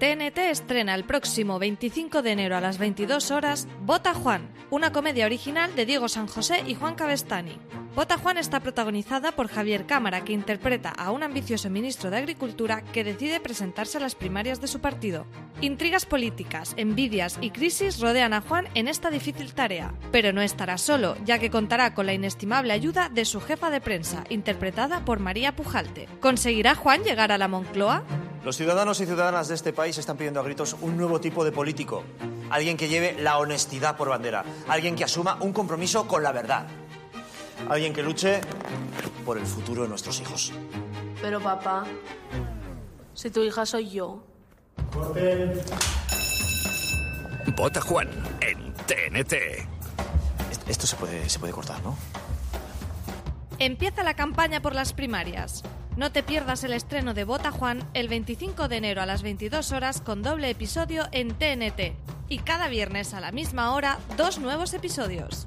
TNT estrena el próximo 25 de enero a las 22 horas Bota Juan, una comedia original de Diego San José y Juan Cabestani. Bota Juan está protagonizada por Javier Cámara, que interpreta a un ambicioso ministro de Agricultura que decide presentarse a las primarias de su partido. Intrigas políticas, envidias y crisis rodean a Juan en esta difícil tarea, pero no estará solo, ya que contará con la inestimable ayuda de su jefa de prensa, interpretada por María Pujalte. ¿Conseguirá Juan llegar a la Moncloa? Los ciudadanos y ciudadanas de este país están pidiendo a gritos un nuevo tipo de político. Alguien que lleve la honestidad por bandera. Alguien que asuma un compromiso con la verdad. Alguien que luche por el futuro de nuestros hijos. Pero papá, si tu hija soy yo. Vota Juan en TNT. Esto se puede, se puede cortar, ¿no? Empieza la campaña por las primarias. No te pierdas el estreno de Bota Juan el 25 de enero a las 22 horas con doble episodio en TNT. Y cada viernes a la misma hora, dos nuevos episodios.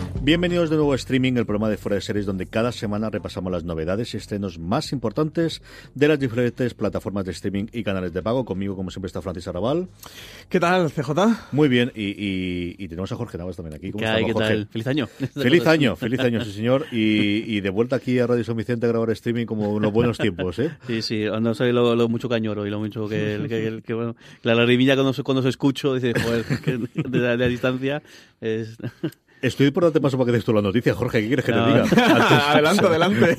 Bienvenidos de nuevo a Streaming, el programa de Fuera de Series, donde cada semana repasamos las novedades y estrenos más importantes de las diferentes plataformas de streaming y canales de pago. Conmigo, como siempre, está Francis Arrabal. ¿Qué tal, CJ? Muy bien, y, y- y tenemos a Jorge Navas también aquí. ¿Cómo ¿Qué hay? estamos, ¿Qué Jorge? tal? Feliz año. Feliz año, feliz año, sí señor. Y, y de vuelta aquí a Radio San Vicente a grabar streaming como en los buenos tiempos, ¿eh? Sí, sí, no sé lo, lo mucho cañoro y lo mucho que, que, que, bueno, la lagrimilla cuando, se- cuando se escucho, dice, joder, que de, la, de la distancia es... Estoy por darte paso para que des tú la noticia, Jorge. ¿Qué quieres que No. te diga? Antes- adelante, adelante.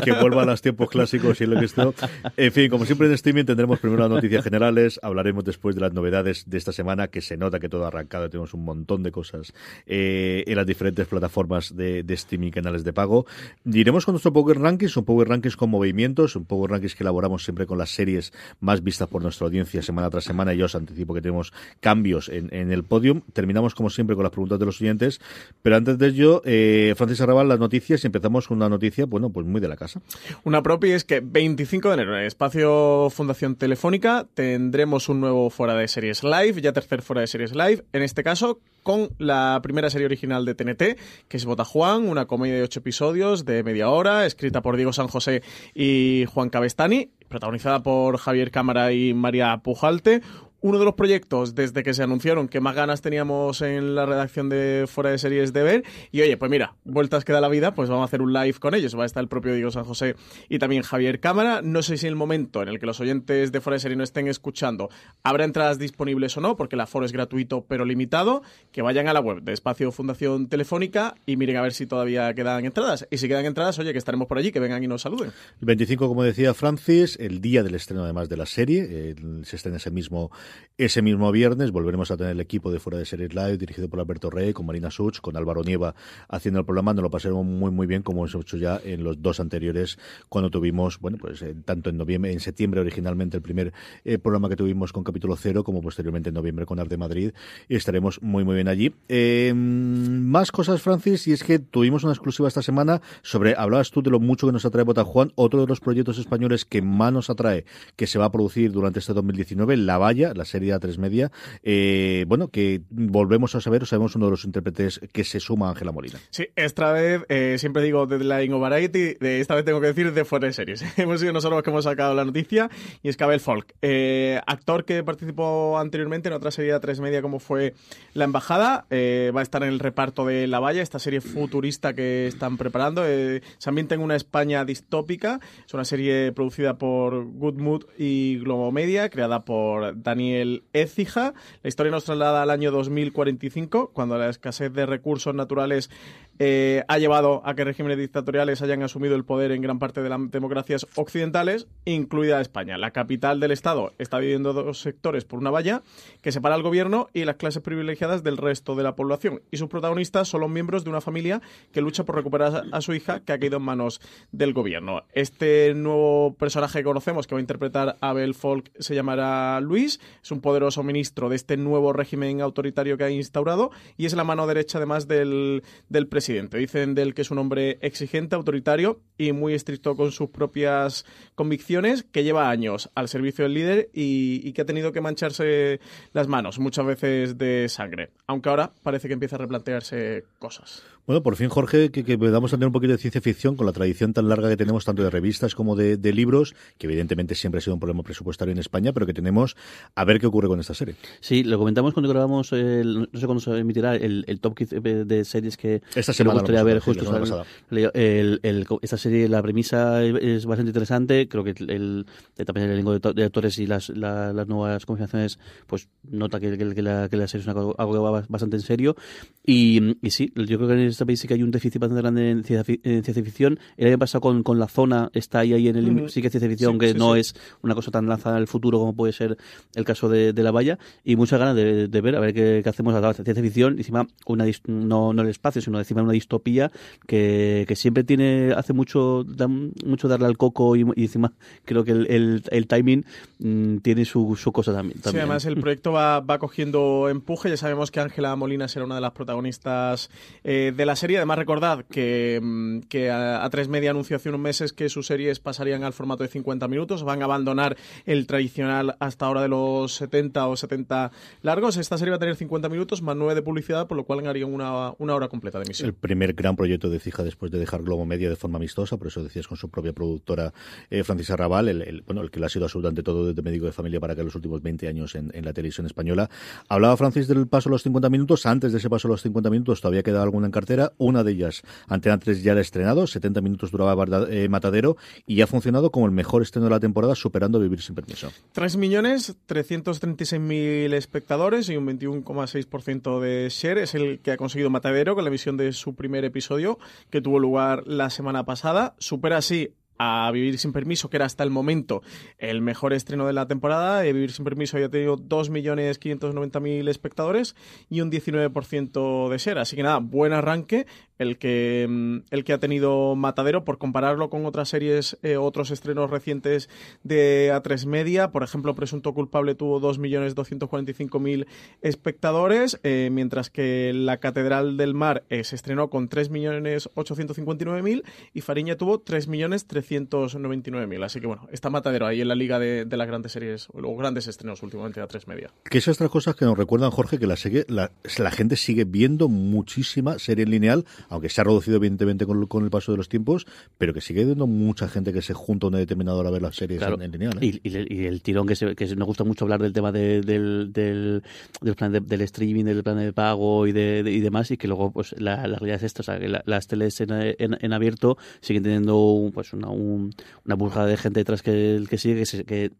que vuelva a los tiempos clásicos y lo que esto. En fin, como siempre en streaming tendremos primero las noticias generales, hablaremos después de las novedades de esta semana, que se nota que todo ha arrancado, tenemos un montón de cosas eh, en las diferentes plataformas de, de streaming, canales de pago. Iremos con nuestro Power Rankings, un Power Rankings con movimientos, un Power Rankings que elaboramos siempre con las series más vistas por nuestra audiencia semana tras semana y yo os anticipo que tenemos cambios en, en el podium. Terminamos como siempre con las preguntas de los oyentes, pero antes de ello, eh, Francis Arrabal, las noticias y empezamos con una noticia, bueno, pues muy de la casa. Una propia es que 25 de enero en el espacio Fundación Telefónica tendremos un nuevo Fuera de Series Live, ya tercer Fuera de Series Live, en este caso con la primera serie original de TNT, que es Bota Juan, una comedia de ocho episodios de media hora, escrita por Diego San José y Juan Cabestani, protagonizada por Javier Cámara y María Pujalte. Uno de los proyectos desde que se anunciaron que más ganas teníamos en la redacción de Fuera de Series de ver. Y oye, pues mira, vueltas que da la vida, pues vamos a hacer un live con ellos. Va a estar el propio Diego San José y también Javier Cámara. No sé si en el momento en el que los oyentes de Fuera de Serie no estén escuchando habrá entradas disponibles o no, porque el aforo es gratuito pero limitado. Que vayan a la web de Espacio Fundación Telefónica y miren a ver si todavía quedan entradas. Y si quedan entradas, oye, que estaremos por allí, que vengan y nos saluden. El 25, como decía Francis, el día del estreno además de la serie, el- se estrena ese mismo, ese mismo viernes, volveremos a tener el equipo de Fuera de Series Live, dirigido por Alberto Rey, con Marina Such, con Álvaro Nieva haciendo el programa, nos lo pasaremos muy muy bien como hemos hecho ya en los dos anteriores, cuando tuvimos, bueno, pues eh, tanto en noviembre, en septiembre originalmente el primer eh, programa que tuvimos con capítulo cero, como posteriormente en noviembre con Arte Madrid, y estaremos muy muy bien allí. Eh, más cosas, Francis, y es que tuvimos una exclusiva esta semana sobre, hablabas tú de lo mucho que nos atrae Bota Juan, otro de los proyectos españoles que más nos atrae, que se va a producir durante este 2019, La Valla, la serie de A3 Media, eh, bueno, que volvemos a saber, sabemos uno de los intérpretes que se suma a Ángela Molina. Sí, esta vez, eh, siempre digo Deadline o Variety, de esta vez tengo que decir de fuera de series. Hemos sido nosotros los que hemos sacado la noticia y es Cabel Folk, eh, actor que participó anteriormente en otra serie de tres media como fue La Embajada, eh, va a estar en el reparto de La Valla, esta serie futurista que están preparando. Eh, se ambienta en una España distópica, es una serie producida por Good Mood y Globo Media, creada por Daniel Écija. La historia nos traslada al año 2045, cuando la escasez de recursos naturales eh, ha llevado a que regímenes dictatoriales hayan asumido el poder en gran parte de las democracias occidentales, incluida España. La capital del Estado está dividiendo dos sectores por una valla que separa al gobierno y las clases privilegiadas del resto de la población. Y sus protagonistas son los miembros de una familia que lucha por recuperar a su hija que ha caído en manos del gobierno. Este nuevo personaje que conocemos, que va a interpretar Abel Folk, se llamará Luis. Es un poderoso ministro de este nuevo régimen autoritario que ha instaurado y es la mano derecha además del, del presidente presidente. Dicen del que es un hombre exigente, autoritario y muy estricto con sus propias convicciones, que lleva años al servicio del líder y, y que ha tenido que mancharse las manos muchas veces de sangre. Aunque ahora parece que empieza a replantearse cosas. Bueno, por fin, Jorge, que, que podamos tener un poquito de ciencia ficción con la tradición tan larga que tenemos, tanto de revistas como de, de libros, que evidentemente siempre ha sido un problema presupuestario en España, pero que tenemos a ver qué ocurre con esta serie. Sí, lo comentamos cuando grabamos, el, no sé cuándo se emitirá, el, el top 15 de series que, Esta que me gustaría ver justo. la semana el- el- esta serie, la premisa es bastante interesante, creo que el, también el elenco de, de actores y las, la- las nuevas configuraciones, pues nota que, que- que la, que la serie es una algo que va bastante en serio. Y, y sí, yo creo que este país sí que hay un déficit bastante grande en ciencia, en ciencia ficción. El año pasado con, con la zona está ahí, ahí en el Ujú. sí que es ciencia ficción, Sí, que sí, no sí. es una cosa tan lanzada al futuro como puede ser el caso de, de la valla. Y muchas ganas de, de ver, a ver qué, qué hacemos a la ciencia ficción. Y encima, una, no, no el espacio, sino encima una distopía que, que siempre tiene, hace mucho, da mucho darle al coco y, y encima creo que el, el, el timing mm, tiene su, su cosa también. Sí, también. además el proyecto va, va cogiendo empuje. Ya sabemos que Ángela Molina será una de las protagonistas eh, de la serie. Además, recordad que, mm, que a, tres Media anunció hace unos meses que sus series pasarían al formato de 50 minutos. Van a abandonar el tradicional hasta ahora de los 70 o 70 largos. Esta serie va a tener 50 minutos más 9 de publicidad, por lo cual harían una, una hora completa de emisión. El primer gran proyecto de Fija después de dejar Globo Media de forma amistosa, por eso decías con su propia productora eh, Francisa Raval, el, bueno, el que le ha sido absolutamente todo desde médico de familia para que los últimos 20 años en, la televisión española. Hablaba Francis del paso a los 50 minutos. Antes de ese paso a los 50 minutos todavía quedaba alguna en cartera. Una de ellas, Antena 3 ya la ha estrenado. 70 minutos duraba eh, Matadero y ha funcionado como el mejor estreno de la temporada, superando Vivir sin permiso. 3.336.000 espectadores y un 21,6% de share. Es el que ha conseguido Matadero con la emisión de su primer episodio, que tuvo lugar la semana pasada. Supera así a Vivir sin Permiso, que era hasta el momento el mejor estreno de la temporada. Eh, Vivir sin Permiso había tenido 2.590.000 espectadores y un 19% de share. Así que nada, buen arranque el que, mm, el que ha tenido Matadero por compararlo con otras series, eh, otros estrenos recientes de A3 Media. Por ejemplo, Presunto Culpable tuvo 2.245.000 espectadores, eh, mientras que La Catedral del Mar eh, se estrenó con 3.859.000 y Fariña tuvo 3.399.000. Así que bueno, está Matadero ahí en la liga de, las grandes series o grandes estrenos últimamente de A3 Media. Que esas otras cosas que nos recuerdan, Jorge, que la, serie, la, la gente sigue viendo muchísima serie lineal, aunque se ha reducido evidentemente con, con el paso de los tiempos, pero que sigue viendo mucha gente que se junta a una determinada hora a ver las series Claro. en, en lineal. ¿eh? Y, y el- y el tirón que, se, que se- nos gusta mucho hablar del tema de- del, del, del plan de- del streaming, del plan de pago y, de, y demás, y que luego pues la, la realidad es esta, o sea, que la- las teles en, en- en abierto siguen teniendo un- pues una, un- una burjada de gente detrás que, que sigue, que, se- que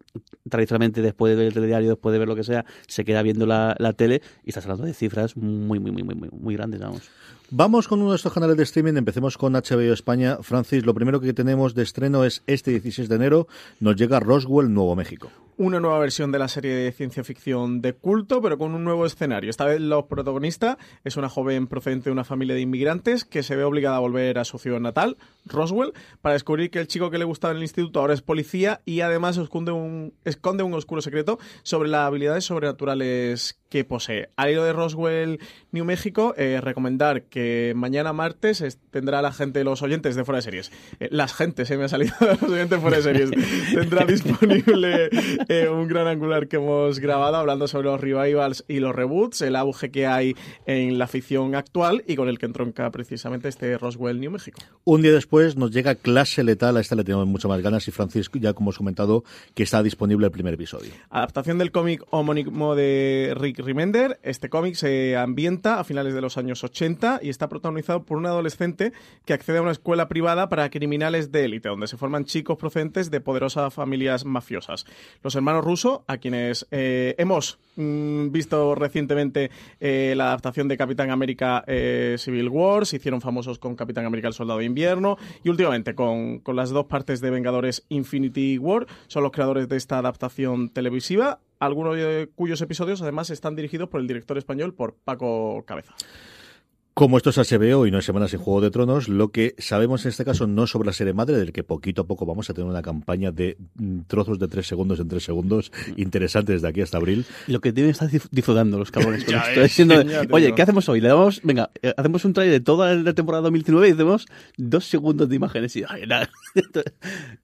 tradicionalmente después de ver el telediario, después de ver lo que sea, se queda viendo la, la tele y estás hablando de cifras muy, muy, muy, muy, muy, muy grandes, vamos. Vamos con uno de estos canales de streaming. Empecemos con HBO España. Francis, lo primero que tenemos de estreno es este 16 de enero. Nos llega Roswell, Nuevo México. Una nueva versión de la serie de ciencia ficción de culto, pero con un nuevo escenario. Esta vez la protagonista es una joven procedente de una familia de inmigrantes que se ve obligada a volver a su ciudad natal, Roswell, para descubrir que el chico que le gustaba en el instituto ahora es policía y además esconde un, esconde un oscuro secreto sobre las habilidades sobrenaturales que posee. Al hilo de Roswell, New México, eh, recomendar que mañana martes es- tendrá la gente, los oyentes de Fuera de Series, eh, las gentes, se me ha salido los oyentes de Fuera de Series, tendrá disponible eh, un gran angular que hemos grabado hablando sobre los revivals y los reboots, el auge que hay en la ficción actual y con el que entronca precisamente este Roswell, New México. Un día después nos llega Clase Letal. A esta le tenemos mucho más ganas. Y Francisco, ya como hemos comentado, que está disponible el primer episodio. Adaptación del cómic homónimo de Rick Remender. Este cómic se ambienta a finales de los años 80 y está protagonizado por un adolescente que accede a una escuela privada para criminales de élite, donde se forman chicos procedentes de poderosas familias mafiosas. Los hermanos Russo, a quienes eh, hemos mm, visto recientemente eh, la adaptación de Capitán América eh, Civil War, se hicieron famosos con Capitán América el Soldado de Invierno y últimamente con, con las dos partes de Vengadores Infinity War, son los creadores de esta adaptación televisiva, algunos de cuyos episodios además están dirigidos por el director español, por Paco Cabeza. Como esto es HBO y no es Semanas en Juego de Tronos, lo que sabemos en este caso no sobre la serie madre, del que poquito a poco vamos a tener una campaña de mm, trozos de tres segundos en tres segundos interesantes de aquí hasta abril. Lo que deben estar disfrutando los cabrones. con esto, diciendo, Oye. ¿qué hacemos hoy? Le damos, venga, eh, hacemos un trailer de toda la temporada 2019 y hacemos dos segundos de imágenes y ay, nada.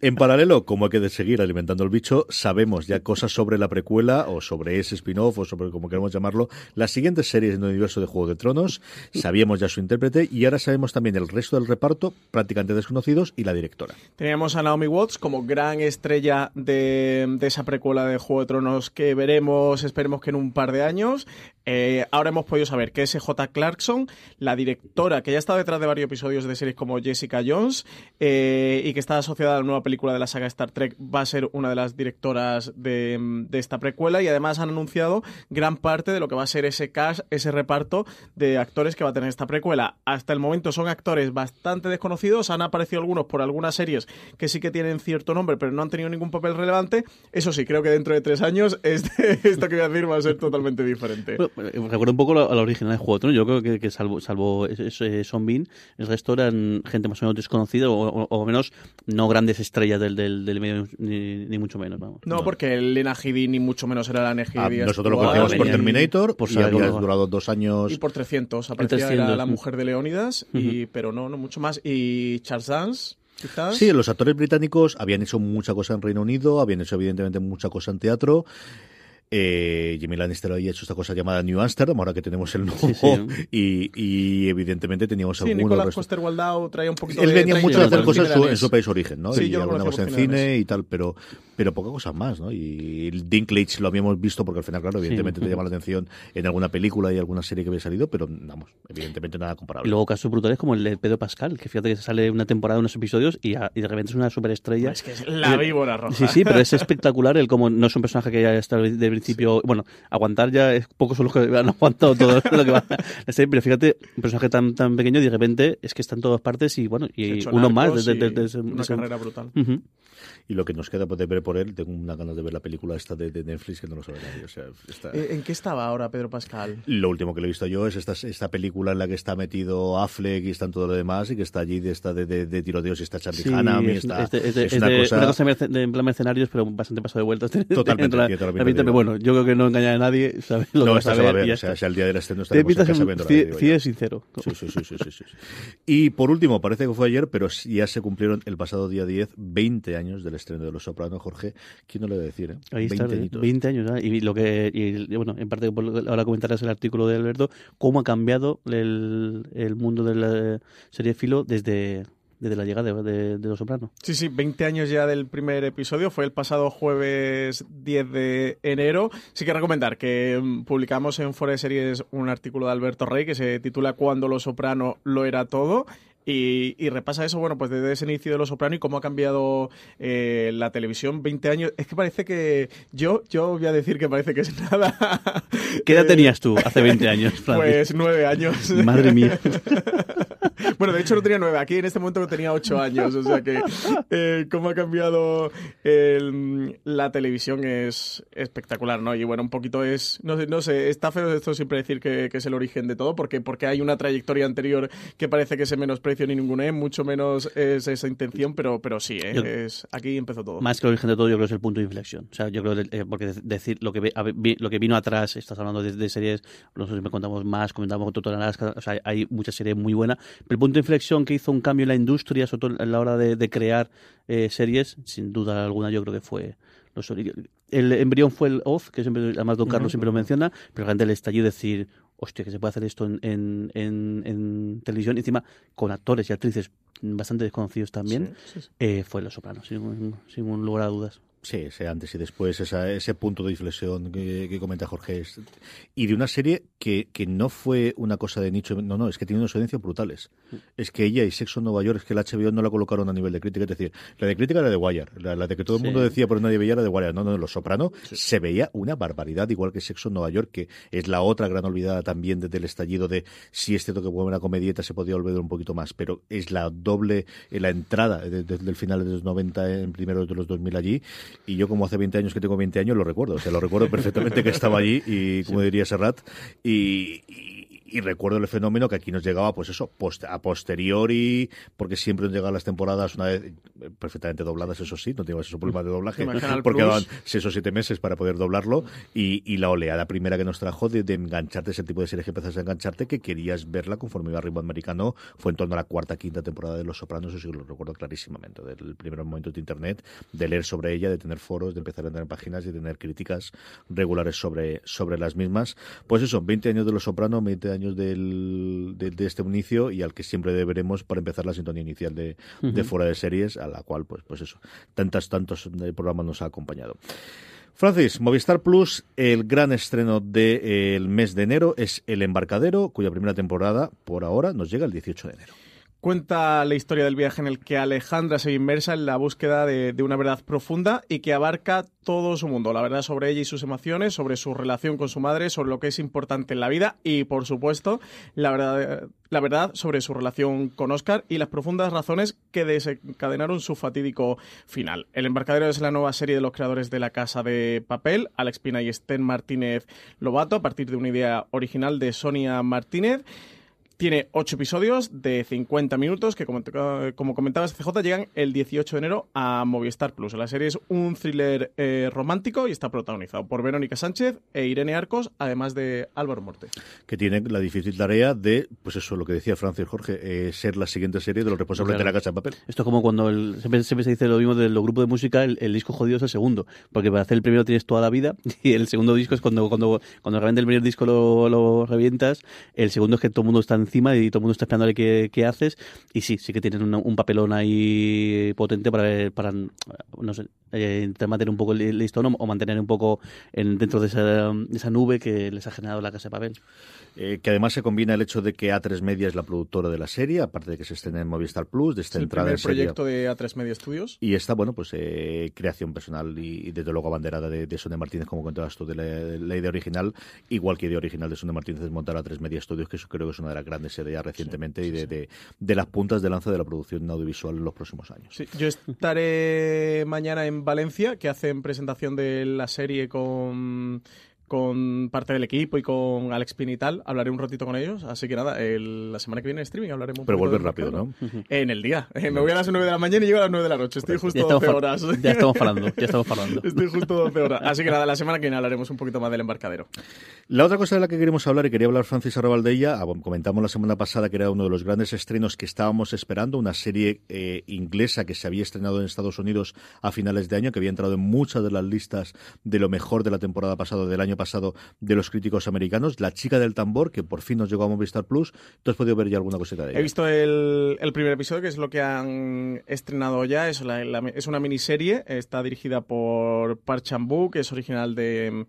En paralelo, como hay que seguir alimentando el bicho, sabemos ya cosas sobre la precuela o sobre ese spin-off o sobre como queremos llamarlo, las siguientes series en el universo de Juego de Tronos. Sabíamos ya su intérprete y ahora sabemos también el resto del reparto, prácticamente desconocidos, y la directora. Teníamos a Naomi Watts como gran estrella de, de esa precuela de Juego de Tronos que veremos, esperemos que en un par de años. Eh, ahora hemos podido saber que es J. Clarkson, la directora que ya estado detrás de varios episodios de series como Jessica Jones eh, y que está asociada a la nueva película de la saga Star Trek, va a ser una de las directoras de, de esta precuela y además han anunciado gran parte de lo que va a ser ese cast, ese reparto de actores que va a tener esta precuela. Hasta el momento son actores bastante desconocidos, han aparecido algunos por algunas series que sí que tienen cierto nombre, pero no han tenido ningún papel relevante. Eso sí, creo que dentro de tres años este, esto que voy a decir va a ser totalmente diferente. Recuerdo un poco la, a la original de Juego de Tronos. Yo creo que, que salvo, salvo ese- Son Bean, el resto eran gente más o menos desconocida o, o- o menos no grandes estrellas del, del, del medio, ni, ni mucho menos. Vamos. No, porque el Lena Headey ni mucho menos era la Lena Ah, nosotros lo conocíamos por Terminator, por y había durado dos años. Y por 300, aparecía 300, era la mujer de Leónidas, y, pero no, no mucho más. Y Charles Dance, quizás. Sí, los actores británicos habían hecho mucha cosa en Reino Unido, habían hecho evidentemente mucha cosa en teatro. Eh, Jimmy Lannister había hecho esta cosa llamada New Amsterdam, ahora que tenemos el nuevo, Sí, sí. Y, y evidentemente teníamos Sí, algunos. Coster Waldau traía un poquito Él de venía mucho a hacer cosas en su, en su país origen, ¿no? Sí, y alguna cosa en cine y tal, pero, pero poca cosa más, ¿no? Y Dinklage lo habíamos visto porque al final, claro, evidentemente te llama la atención en alguna película y alguna serie que había salido, pero vamos, evidentemente nada Y comparable. luego casos brutales como el de Pedro Pascal, que fíjate que sale una temporada, unos episodios y, a- y de repente es una superestrella. Es que es la víbora roja. Sí, sí, pero es espectacular el como no es un personaje que ya está de principio, bueno, aguantar ya es pocos son los que han aguantado todo lo que va la serie, pero fíjate, un personaje tan tan pequeño y de repente es que está en todas partes y bueno, y uno más y desde- desde- una carrera brutal. Ujú. Y lo que nos queda poder ver por él, tengo una ganas de ver la película esta de, de Netflix que no lo sabe nadie. O sea, está- Eh, ¿En qué estaba ahora Pedro Pascal? Lo último que le he visto yo es esta, esta película en la que está metido Affleck y están todo lo demás y que está allí de esta de, de, de tiroteos y está Charlie Sí, Hunnam y es, está, es de- es de- es es una de- cosa... una cosa merce- de- en plan mercenarios, pero bastante pasado de vueltas. Totalmente, La- pinta pero bueno, yo creo que no engaña a nadie, sabes lo que no, esta a se va a ver o sea, está. si al día del estreno cie- digo yo. cie sincero. Sí, sí, sí, sí, sí, sí. Y por último, parece que fue ayer, pero sí ya se cumplieron el pasado día 10, 20 años del estreno de Los Sopranos, Jorge. ¿Quién no va a decir, eh? Ahí 20 está, ¿eh? añitos. 20 años ¿eh? y lo que y, bueno en parte lo ahora comentarás el artículo de Alberto cómo ha cambiado el, el mundo de la serie filo desde desde la llegada de, de, de Los Sopranos Sí, sí, 20 años ya del primer episodio. Fue el pasado jueves 10 de enero. Sí que recomendar que mm, publicamos en Fora de Series un artículo de Alberto Rey que se titula Cuando Lo Soprano lo era todo. Y, y repasa eso, bueno, pues desde ese inicio de Los Soprano y cómo ha cambiado eh, la televisión 20 años. Es que parece que yo, yo voy a decir que parece que es nada. ¿qué edad Eh, tenías tú hace 20 años Francis? Pues nueve años. madre mía Bueno, de hecho no tenía nueve. Aquí en este momento tenía ocho años. O sea que eh, cómo ha cambiado el- la televisión es espectacular, ¿no? Y bueno, un poquito es... No sé, no sé está feo esto siempre decir que, que es el origen de todo, porque, porque hay una trayectoria anterior que parece que se menosprecio ni ninguna, ¿eh? mucho menos es esa intención, pero, pero sí, ¿eh? Yo- es, aquí empezó todo. más que el origen de todo yo creo que es el punto de inflexión o sea yo creo que, eh, porque de- decir lo que lo que vino atrás estás hablando de, de series nosotros me contamos más comentamos Total Alaska o sea hay muchas series muy buenas pero el punto de inflexión que hizo un cambio en la industria sobre todo a la hora de, de crear eh, series sin duda alguna yo creo que fue los el embrión fue el Oz que siempre además Don Carlos siempre lo menciona pero realmente el estallido de decir hostia que se puede hacer esto en, en, en, en televisión encima con actores y actrices bastante desconocidos también Sí, sí, sí. eh, fue Los Sopranos, sin, sin lugar a dudas. Sí, ese antes y después, esa- ese punto de inflexión que, que comenta Jorge. y de una serie que, que no fue una cosa de nicho, no, no, es que tiene unas audiencias brutales. Es que ella y Sexo en Nueva York, es que el HBO no la colocaron a nivel de crítica. Es decir, la de crítica era de Wire, la, la de que todo el Sí. mundo decía pero nadie veía era de Wire. No, no, Los Soprano se veía una barbaridad, igual que Sexo en Nueva York, que es la otra gran olvidada también desde el estallido de si es cierto que fue una comedieta se podía olvidar un poquito más, pero es la doble, eh, la entrada de- desde el final de los 90 en primeros de los 2000 allí. Y yo, como hace 20 años que tengo 20 años, lo recuerdo. O sea, lo recuerdo perfectamente que estaba allí y, como diría Serrat, y, y- y recuerdo el fenómeno que aquí nos llegaba, pues eso, post- a posteriori, porque siempre nos llegaban las temporadas una vez eh, perfectamente dobladas, eso sí, no teníamos esos problemas de doblaje, porque daban seis o siete meses para poder doblarlo, y, y la oleada primera que nos trajo de, de engancharte, ese tipo de series que empezaste a engancharte, que querías verla conforme iba a ritmo americano, fue en torno a la cuarta, quinta temporada de Los Sopranos, eso sí lo recuerdo clarísimamente, del primer momento de internet, de leer sobre ella, de tener foros, de empezar a tener páginas y de tener críticas regulares sobre, sobre las mismas. Pues eso, 20 años de Los Sopranos, 20 años del, de, de este inicio y al que siempre deberemos para empezar la sintonía inicial de, de fuera de series, a la cual, pues, pues eso, tantas, tantos eh, programas nos ha acompañado. Francis, Movistar Plus, el gran estreno del mes de enero es El Embarcadero, cuya primera temporada, por ahora, nos llega el 18 de enero. Cuenta la historia del viaje en el que Alejandra se inmersa en la búsqueda de, de una verdad profunda y que abarca todo su mundo, la verdad sobre ella y sus emociones, sobre su relación con su madre, sobre lo que es importante en la vida y, por supuesto, la verdad, la verdad sobre su relación con Oscar y las profundas razones que desencadenaron su fatídico final. El embarcadero es la nueva serie de los creadores de La Casa de Papel, Alex Pina y Sten Martínez Lobato, a partir de una idea original de Sonia Martínez. Tiene ocho episodios de 50 minutos que, como, como comentabas, CJ, llegan el 18 de enero a Movistar Plus. La serie es un thriller eh, romántico y está protagonizado por Verónica Sánchez e Irene Arcos, además de Álvaro Morte. Que tiene la difícil tarea de, pues eso, lo que decía Francis Jorge, eh, ser la siguiente serie de los responsables Claro. de la Casa de Papel. Esto es como cuando el- siempre, siempre se dice lo mismo de los grupos de música, el, el disco jodido es el segundo, porque para hacer el primero tienes toda la vida y el segundo disco es cuando cuando cuando realmente el primer disco lo, lo revientas, el segundo es que todo el mundo está encima y todo el mundo está esperando a ver qué, qué haces y sí, sí que tienen una- un papelón ahí potente para, ver- para no sé, eh, mantener un poco el listón o, o mantener un poco en, dentro de esa, de esa nube que les ha generado la Casa de Papel. Eh, que además se combina el hecho de que A3 Media es la productora de la serie, aparte de que se estrena en Movistar Plus, de esta el entrada en serie. proyecto de A3 Media Studios. Y esta, bueno, pues eh, creación personal y, y desde luego abanderada de, de Sonia Martínez, como contabas tú, de la, de la idea original, igual que idea original de Sonia Martínez es montar a tres Media Studios, que eso creo que es una de las grandes ideas recientemente y de, de- de las puntas de lanza de la producción audiovisual en los próximos años. Sí, yo estaré mañana en Valencia, que hacen presentación de la serie con, con parte del equipo y con Alex Pin y tal. Hablaré un ratito con ellos. Así que nada, el- la semana que viene en streaming hablaremos un Pero vuelves rápido. ¿no? En el día. Eh, me voy a las 9 de la mañana y llego a las 9 de la noche. Estoy justo Ya estamos, 12 fa- horas. ya estamos hablando, ya estamos hablando. Estoy justo 12 horas. Así que nada, la semana que viene hablaremos un poquito más del embarcadero. La otra cosa de la que queremos hablar, y quería hablar Francis Arrabal de ella, ah, comentamos la semana pasada que era uno de los grandes estrenos que estábamos esperando, una serie eh, inglesa que se había estrenado en Estados Unidos a finales de año, que había entrado en muchas de las listas de lo mejor de la temporada pasada, del año pasado, de los críticos americanos, La chica del tambor, que por fin nos llegó a Movistar Plus. ¿Tú has podido ver ya alguna cosita de ella? He visto el, el primer episodio, que es lo que han estrenado ya. Es, la- la- es una miniserie. Está dirigida por Park Chan-wook, que es original de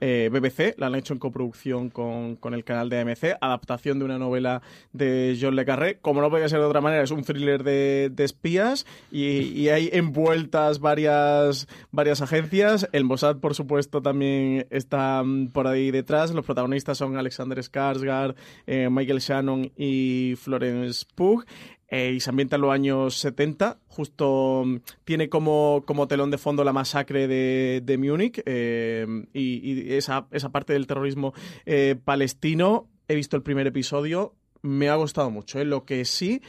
eh, BBC. La han hecho en coproducción con, con el canal de AMC. Adaptación de una novela de John Le Carré. Como no podía ser de otra manera, es un thriller de, de espías y, y hay envueltas varias, varias agencias. El Mossad, por supuesto, también está mm, por ahí detrás. Los protagonistas son Alexander Skarsgård, eh, Michael Shannon y Florence Pugh. Eh, y se ambienta en los años 70. Justo mm, tiene como, como telón de fondo la masacre de, de Múnich eh, y, esa, esa parte del terrorismo eh, palestino. He visto el primer episodio. Me ha gustado mucho. Lo que sí.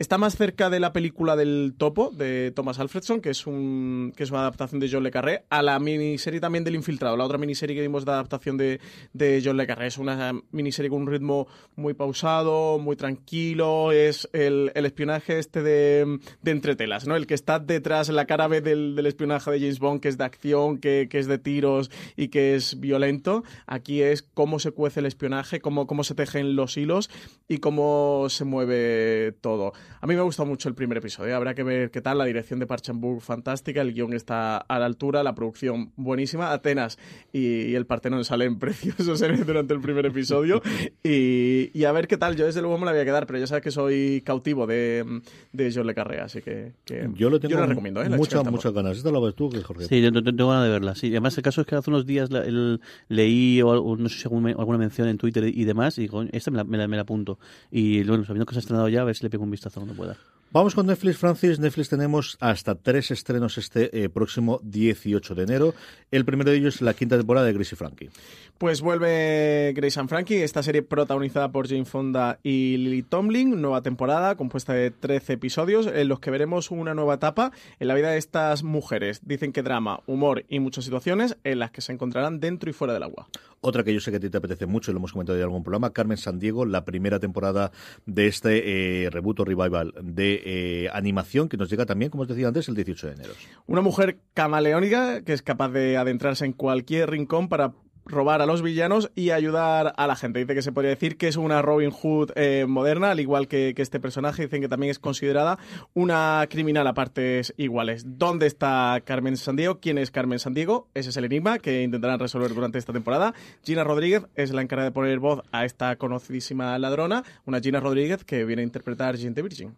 Está más cerca de la película del Topo de Thomas Alfredson, que es un que es una adaptación de John Le Carré, a la miniserie también del Infiltrado, la otra miniserie que vimos de adaptación de, de John Le Carré. Es una miniserie con un ritmo muy pausado, muy tranquilo, es el, el espionaje este de, de entretelas, ¿no? El que está detrás, la cara B del, del espionaje de James Bond, que es de acción, que, que es de tiros y que es violento. Aquí es cómo se cuece el espionaje, cómo, cómo se tejen los hilos y cómo se mueve todo. A mí me ha gustado mucho el primer episodio. Habrá que ver qué tal. La dirección de Parchamburg fantástica, el guion está a la altura, la producción buenísima. Atenas y, el Partenón salen preciosos en- durante el primer episodio. Y, y a ver qué tal. Yo desde luego me la voy a quedar, pero ya sabes que soy cautivo de, de John Le Carré, así que, que Yo lo tengo la recomiendo. ¿eh? Muchas, muchas ganas. ¿Esta la ves tú, que Jorge? Sí, yo tengo ganas de verla. Sí, además el caso es que hace unos días la- el- leí o, algo- no sé si algún- alguna mención en Twitter y demás y digo, esta me la, me la- me la apunto. Y bueno, sabiendo que se ha estrenado ya, a ver si le pego un vistazo cuando pueda. Vamos con Netflix, Francis. Netflix tenemos hasta tres estrenos este eh, próximo 18 de enero. El primero de ellos es la quinta temporada de Gracie Frankie. Pues vuelve Grace and Frankie, esta serie protagonizada por Jane Fonda y Lily Tomlin, nueva temporada compuesta de 13 episodios en los que veremos una nueva etapa en la vida de estas mujeres. Dicen que drama, humor y muchas situaciones en las que se encontrarán dentro y fuera del agua. Otra que yo sé que a ti te apetece mucho, lo hemos comentado en algún programa, Carmen Sandiego, la primera temporada de este eh, reboot o revival de eh, animación que nos llega también, como os decía antes, el 18 de enero. Una mujer camaleónica que es capaz de adentrarse en cualquier rincón para robar a los villanos y ayudar a la gente. Dice que se podría decir que es una Robin Hood eh, moderna, al igual que, que, este personaje. Dicen que también es considerada una criminal a partes iguales. ¿Dónde está Carmen Sandiego? ¿Quién es Carmen Sandiego? Ese es el enigma que intentarán resolver durante esta temporada. Gina Rodríguez es la encargada de poner voz a esta conocidísima ladrona, una Gina Rodríguez que viene a interpretar Gente Virgin.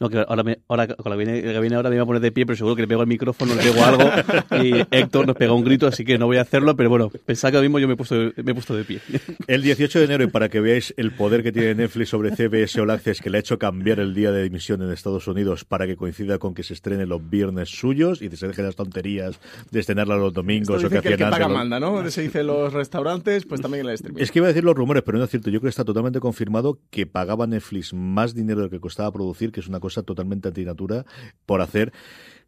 No, que ahora, me, ahora con la que viene, la que viene ahora me iba a poner de pie, pero seguro que le pego el micrófono, le pego algo y Héctor nos pega un grito, así que no voy a hacerlo, pero bueno, pensaba que ahora mismo yo me he puesto, me he puesto de pie. El 18 de enero, y para que veáis el poder que tiene Netflix sobre CBS All Access, que le ha hecho cambiar el día de emisión en Estados Unidos para que coincida con que se estrene los viernes suyos y se dejen las tonterías de estrenarla los domingos Esto o que que el que paga manda, ¿no? Se dice los restaurantes, pues también en el streaming. Es que iba a decir los rumores, pero no es cierto. Yo creo que está totalmente confirmado que pagaba Netflix más dinero del que costaba producir, que es una cosa totalmente antinatura, por hacer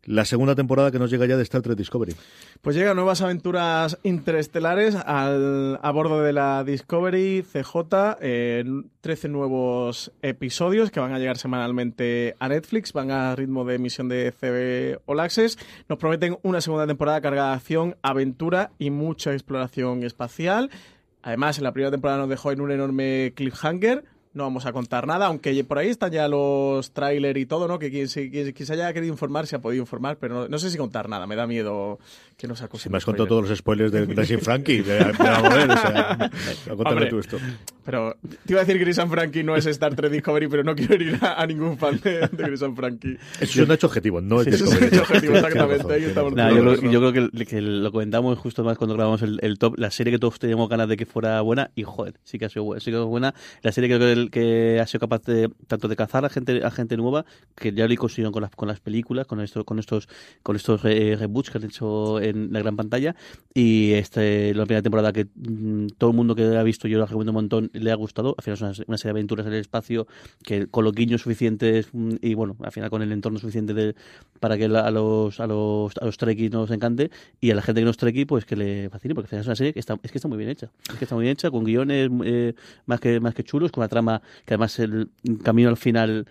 la segunda temporada que nos llega ya de Star Trek Discovery. Pues llegan nuevas aventuras interestelares a bordo de la Discovery CJ, eh, 13 nuevos episodios que van a llegar semanalmente a Netflix, van a ritmo de emisión de CB All Access. Nos prometen una segunda temporada cargada de acción, aventura y mucha exploración espacial. Además, en la primera temporada nos dejó en un enorme cliffhanger. No vamos a contar nada, aunque por ahí están ya los trailers y todo, ¿no? Que quien se, quien, quien haya querido informar se ha podido informar, pero no, no sé si contar nada. Me da miedo que nos acusen. Se me has contado todos los spoilers de Gracie Frankie. De, de la mujer, o sea, Hombre, tú esto. Pero te iba a decir que Chris and Frankie no es Star Trek Discovery, pero no quiero herir a, a ningún fan de, de and Frankie. Eso es un hecho objetivo, no es Sí, eso es un hecho objetivo, exactamente, ahí estamos. Nada, yo, creo, yo creo que, que lo comentamos justo más cuando grabamos el, el top, la serie que todos teníamos ganas de que fuera buena, y joder, sí que ha sido buena, sí que es buena. La serie que, que, que ha sido capaz de tanto de cazar a gente, a gente nueva, que ya lo he conseguido con las, con las películas, con estos, con estos, con estos eh, reboots que han hecho en la gran pantalla, y este, la primera temporada que mm, todo el mundo que ha visto, yo la recomiendo un montón, le ha gustado. Al final es una, una serie de aventuras en el espacio que con los guiños suficientes mm, y bueno, al final con el entorno suficiente de, para que la- a los a los a los trekkies nos encante. Y a la gente que no es trekkie pues que le fascine porque al final es una serie que está es que está muy bien hecha. Es que está muy bien hecha con guiones eh, más que más que chulos con una trama que además el camino al final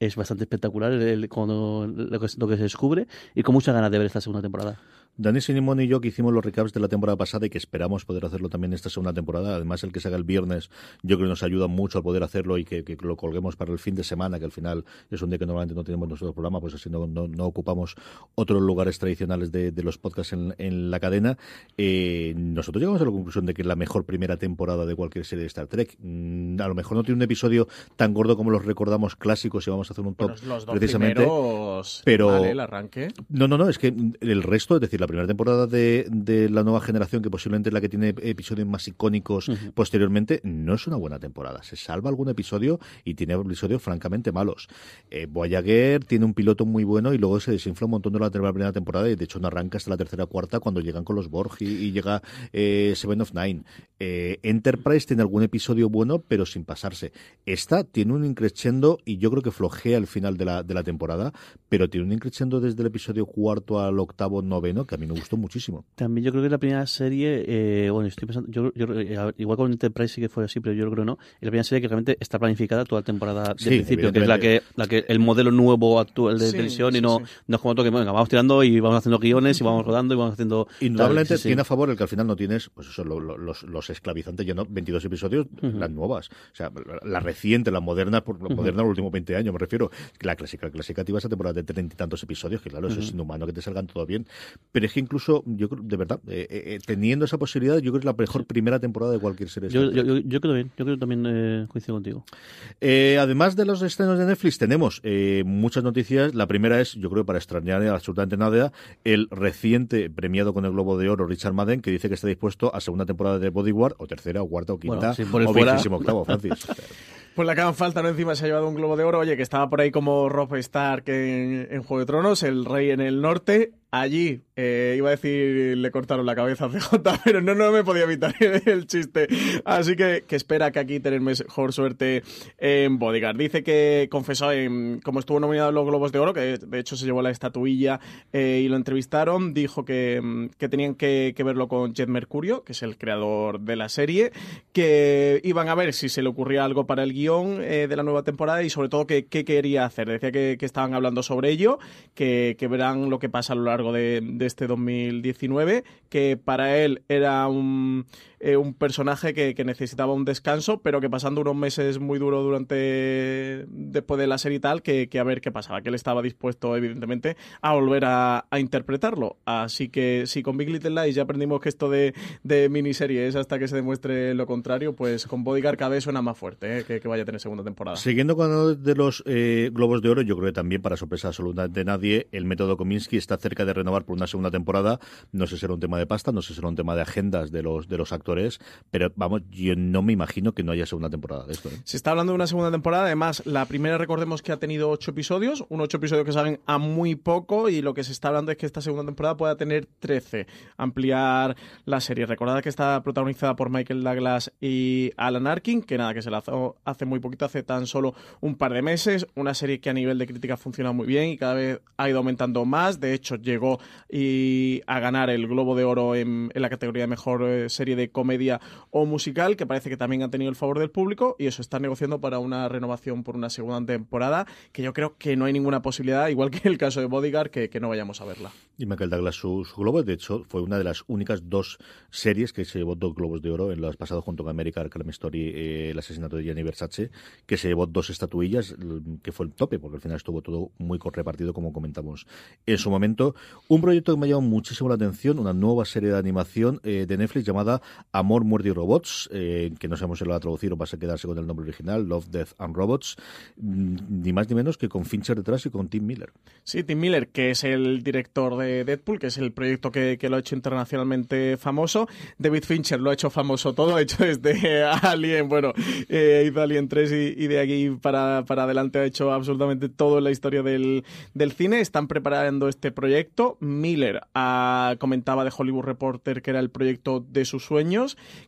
es bastante espectacular el, el- cuando lo que, lo que se descubre y con muchas ganas de ver esta segunda temporada Dani Sinimón y yo que hicimos los recaps de la temporada pasada y que esperamos poder hacerlo también esta segunda temporada. Además, el que se haga el viernes, yo creo que nos ayuda mucho a poder hacerlo y que, que lo colguemos para el fin de semana, que al final es un día que normalmente no tenemos nuestro programa, pues así no, no, no ocupamos otros lugares tradicionales de, de los podcasts en, en la cadena. Eh, nosotros llegamos a la conclusión de que es la mejor primera temporada de cualquier serie de Star Trek. Mm, a lo mejor no tiene un episodio tan gordo como los recordamos clásicos y vamos a hacer un top Bueno, los dos precisamente. primeros, pero- vale, el arranque. No, no, no, es que el resto, es decir, la primera temporada de, de la nueva generación, que posiblemente es la que tiene episodios más icónicos posteriormente, no es una buena temporada. Se salva algún episodio y tiene episodios francamente malos. Eh, Voyager tiene un piloto muy bueno y luego se desinfla un montón de la primera temporada y de hecho no arranca hasta la tercera o cuarta cuando llegan con los Borg y, y llega eh, Seven of Nine. Eh, Enterprise tiene algún episodio bueno, pero sin pasarse. Esta tiene un increciendo y yo creo que flojea al final de la, de la temporada, pero tiene un increciendo desde el episodio cuarto al octavo, noveno, que a mí me gustó muchísimo. También yo creo que la primera serie, eh, bueno, estoy pensando, yo, yo, eh, igual con Enterprise sí que fue así, pero yo creo que no. Es la primera serie que realmente está planificada toda la temporada Sí, del principio, que es la que, la que el modelo nuevo actual de Sí, televisión sí, y no, sí. no es como otro que, venga, vamos tirando y vamos haciendo guiones y vamos rodando y vamos haciendo... Indudablemente tal, sí, sí. tiene a favor el que al final no tienes, pues eso, lo- lo- los, los esclavizantes ya no, 22 episodios, las nuevas. O sea, la, la reciente, la moderna, por la moderna los últimos 20 años, me refiero. La clásica, la clásica te ibas a temporada de treinta y tantos episodios, que claro, eso es inhumano que te salgan todo bien. Pero es que incluso, yo creo, de verdad, eh, eh, eh, teniendo esa posibilidad, yo creo que es la mejor primera temporada de cualquier serie. Yo, yo, yo, yo creo bien, yo creo que también eh, coincido contigo. Eh, además de los estrenos de Netflix, tenemos muchas noticias. La primera es, yo creo, para extrañar absolutamente nada, el reciente premiado con el Globo de Oro Richard Madden, que dice que está dispuesto a segunda temporada de O tercera, o cuarta, o quinta, Bueno, si por el o fuera- vigésimo octavo, Francis. Pues la que hagan falta, ¿no? Encima se ha llevado un globo de oro. Oye, que estaba por ahí como Rob Stark en, Juego de Tronos, el rey en el norte. Allí, eh, iba a decir, le cortaron la cabeza a CJ, pero no, no me podía evitar el chiste. Así que, que espera que aquí tener mejor suerte en Bodyguard. Dice que confesó, en, como estuvo nominado en los Globos de Oro, que de hecho se llevó la estatuilla eh, y lo entrevistaron, dijo que, que tenían que, que, verlo con Jet Mercurio, que es el creador de la serie, que iban a ver si se le ocurría algo para el guion eh, de la nueva temporada y sobre todo qué quería hacer. Decía que, estaban hablando sobre ello, que, que verán lo que pasa a lo largo de, de este 2019, que para él era un, eh, un personaje que, que, necesitaba un descanso, pero que pasando unos meses muy duros durante después de la serie y tal, que, a ver qué pasaba, que él estaba dispuesto evidentemente a volver a, interpretarlo. Así que si con Big Little Lies ya aprendimos que esto de, de miniserie hasta que se demuestre lo contrario, pues con Bodyguard cada vez suena más fuerte, eh, que, vaya a tener segunda temporada. Siguiendo con uno de los eh, Globos de Oro, yo creo que también para sorpresa absoluta de nadie, el método Kominsky está cerca de renovar por una segunda temporada. No sé si será un tema de pasta, no sé si será un tema de agendas de los, de los actores, pero vamos, yo no me imagino que no haya segunda temporada de esto. ¿eh? Se está hablando de una segunda temporada, además, la primera recordemos que ha tenido ocho episodios, un ocho episodios que salen a muy poco y lo que se está hablando es que esta segunda temporada pueda tener 13, ampliar la serie. Recordad que está protagonizada por Michael Douglas y Alan Arkin, que nada, que se la hace muy poquito, hace tan solo un par de meses, una serie que a nivel de crítica funciona muy bien y cada vez ha ido aumentando más, de hecho llegó y a ganar el Globo de Oro en, en la categoría de mejor eh, serie de comedia o musical, que parece que también ha tenido el favor del público y eso está negociando para una renovación por una segunda temporada, que yo creo que no hay ninguna posibilidad, igual que el caso de Bodyguard, que, que no vayamos a verla. Y Michael Douglas, su, su, globo, de hecho, fue una de las únicas dos series que se llevó dos globos de oro en los pasados junto con American Crime Story, eh, el asesinato de Gianni Versace, que se llevó dos estatuillas, que fue el tope, porque al final estuvo todo muy repartido, como comentamos en su momento. Un proyecto que me ha llamado muchísimo la atención, una nueva serie de animación eh, de Netflix llamada Amor, Muerte y Robots, eh, que no sabemos si lo va a traducir o va a quedarse con el nombre original, Love, Death and Robots, mm, ni más ni menos que con Fincher detrás y con Tim Miller. Sí, Tim Miller, que es el director de Deadpool, que es el proyecto que, lo ha hecho internacionalmente famoso. David Fincher lo ha hecho famoso todo, ha hecho desde Alien, bueno, eh, hizo Alien 3 y, de aquí para, para adelante ha hecho absolutamente todo en la historia del, del cine. Están preparando este proyecto. Miller ah, comentaba de Hollywood Reporter que era el proyecto de sus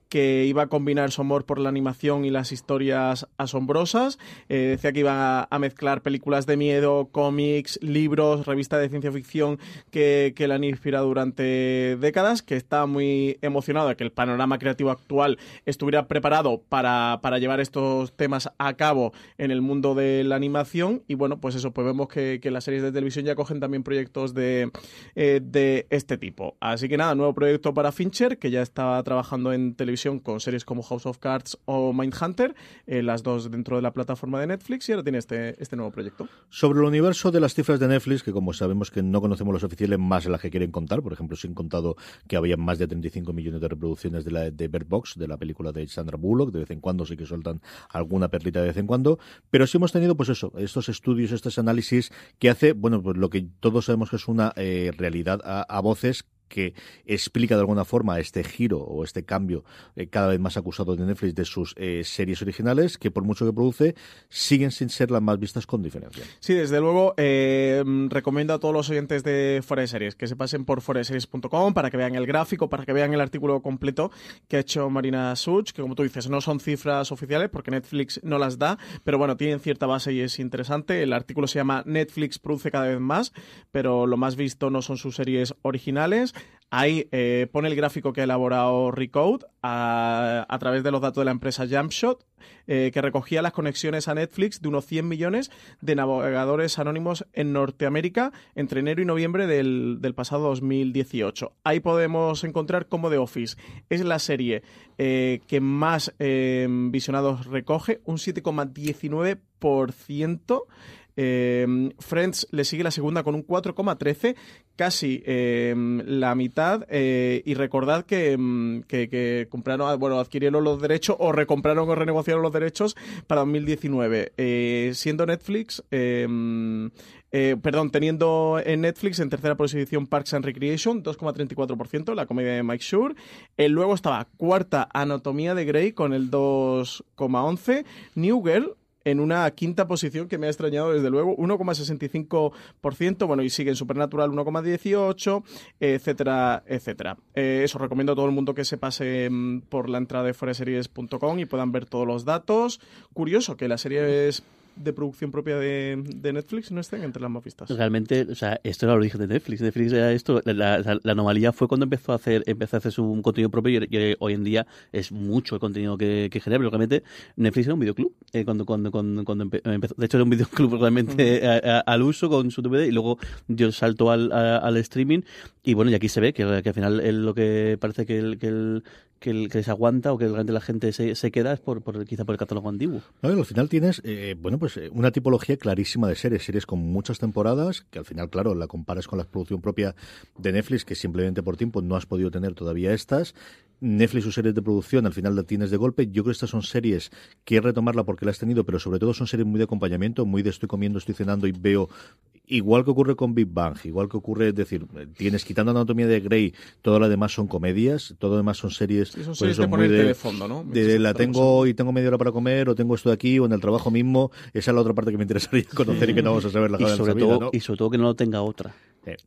que iba a combinar su amor por la animación y las historias asombrosas. Eh, decía que iba a, mezclar películas de miedo, cómics, libros, revistas de ciencia ficción que, que le han inspirado durante décadas, que está muy emocionado de que el panorama creativo actual estuviera preparado para, para llevar estos temas a cabo en el mundo de la animación. Y bueno, pues eso, pues vemos que, las series de televisión ya cogen también proyectos de, eh, de este tipo. Así que nada, nuevo proyecto para Fincher, que ya está trabajando en televisión con series como House of Cards o Mindhunter, eh, las dos dentro de la plataforma de Netflix, y ahora tiene este, este nuevo proyecto. Sobre el universo de las cifras de Netflix, que como sabemos que no conocemos los oficiales más las que quieren contar, por ejemplo, sin contado que había más de 35 millones de reproducciones de, la, de Bird Box, de la película de Sandra Bullock, de vez en cuando sí que sueltan alguna perlita de vez en cuando, pero sí hemos tenido, pues eso, estos estudios, estos análisis que hace, bueno, pues lo que todos sabemos que es una eh, realidad a voces que explica de alguna forma este giro o este cambio eh, cada vez más acusado de Netflix de sus eh, series originales, que por mucho que produce, siguen sin ser las más vistas con diferencia. Sí, desde luego, eh, recomiendo a todos los oyentes de Fuera de Series que se pasen por foreseries.com para que vean el gráfico, para que vean el artículo completo que ha hecho Marina Such, que como tú dices, no son cifras oficiales porque Netflix no las da, pero bueno, tienen cierta base y es interesante. El artículo se llama Netflix produce cada vez más, pero lo más visto no son sus series originales. Ahí eh, pone el gráfico que ha elaborado Recode a, través de los datos de la empresa Jumpshot, eh, que recogía las conexiones a Netflix de unos 100 millones de navegadores anónimos en Norteamérica entre enero y noviembre del, pasado 2018. Ahí podemos encontrar cómo The Office es la serie eh, que más visionados recoge, un 7,19%. Eh, Friends le sigue la segunda con un 4,13, casi eh, la mitad. Eh, y recordad que, que, compraron, bueno, adquirieron los derechos o recompraron o renegociaron los derechos para 2019. Eh, siendo Netflix. Eh, perdón, teniendo en Netflix en tercera posición Parks and Recreation, 2,34%, la comedia de Mike Shure. Luego estaba cuarta Anatomía de Grey con el 2,11%. New Girl, en una quinta posición que me ha extrañado desde luego, 1,65%, bueno, y sigue en Supernatural 1,18%, etcétera, etcétera. Eh, eso, recomiendo a todo el mundo que se pase mm, por la entrada de foreseries.com y puedan ver todos los datos. Curioso que la serie es de producción propia de, de Netflix no estén entre las más vistas. Realmente, o sea, esto era el origen de Netflix. Netflix era esto. La, la- la anomalía fue cuando empezó a hacer empezó a hacer su contenido propio y, y hoy en día es mucho el contenido que, que genera. Pero realmente Netflix era un videoclub. eh, cuando, cuando, cuando, cuando empe- empezó. De hecho, era un videoclub realmente a- a- al uso con su DVD y luego dio el salto al, a- al streaming. Y bueno, y aquí se ve que, que al final el- lo que parece que el, que el que, el, que se aguanta o que realmente la gente se, se queda es por, por quizá por el catálogo antiguo. No, y al final tienes, eh, bueno, pues eh, una tipología clarísima de series, series con muchas temporadas, que al final, claro, la comparas con la producción propia de Netflix, que simplemente por tiempo no has podido tener todavía estas. Netflix, sus series de producción, al final la tienes de golpe. Yo creo que estas son series, quiero retomarla porque la has tenido, pero sobre todo son series muy de acompañamiento, muy de estoy comiendo, estoy cenando y veo, igual que ocurre con Big Bang, igual que ocurre, es decir, tienes quitando Anatomía de Grey, todo lo demás son comedias, todo lo demás son series, Sí, son pues series eso, de ponerte de fondo, ¿no? de la tengo y tengo media hora para comer o tengo esto de aquí o en el trabajo mismo esa es la otra parte que me interesaría conocer y que no vamos a saber la y de sobre vida, todo ¿no? y sobre todo que no lo tenga otra.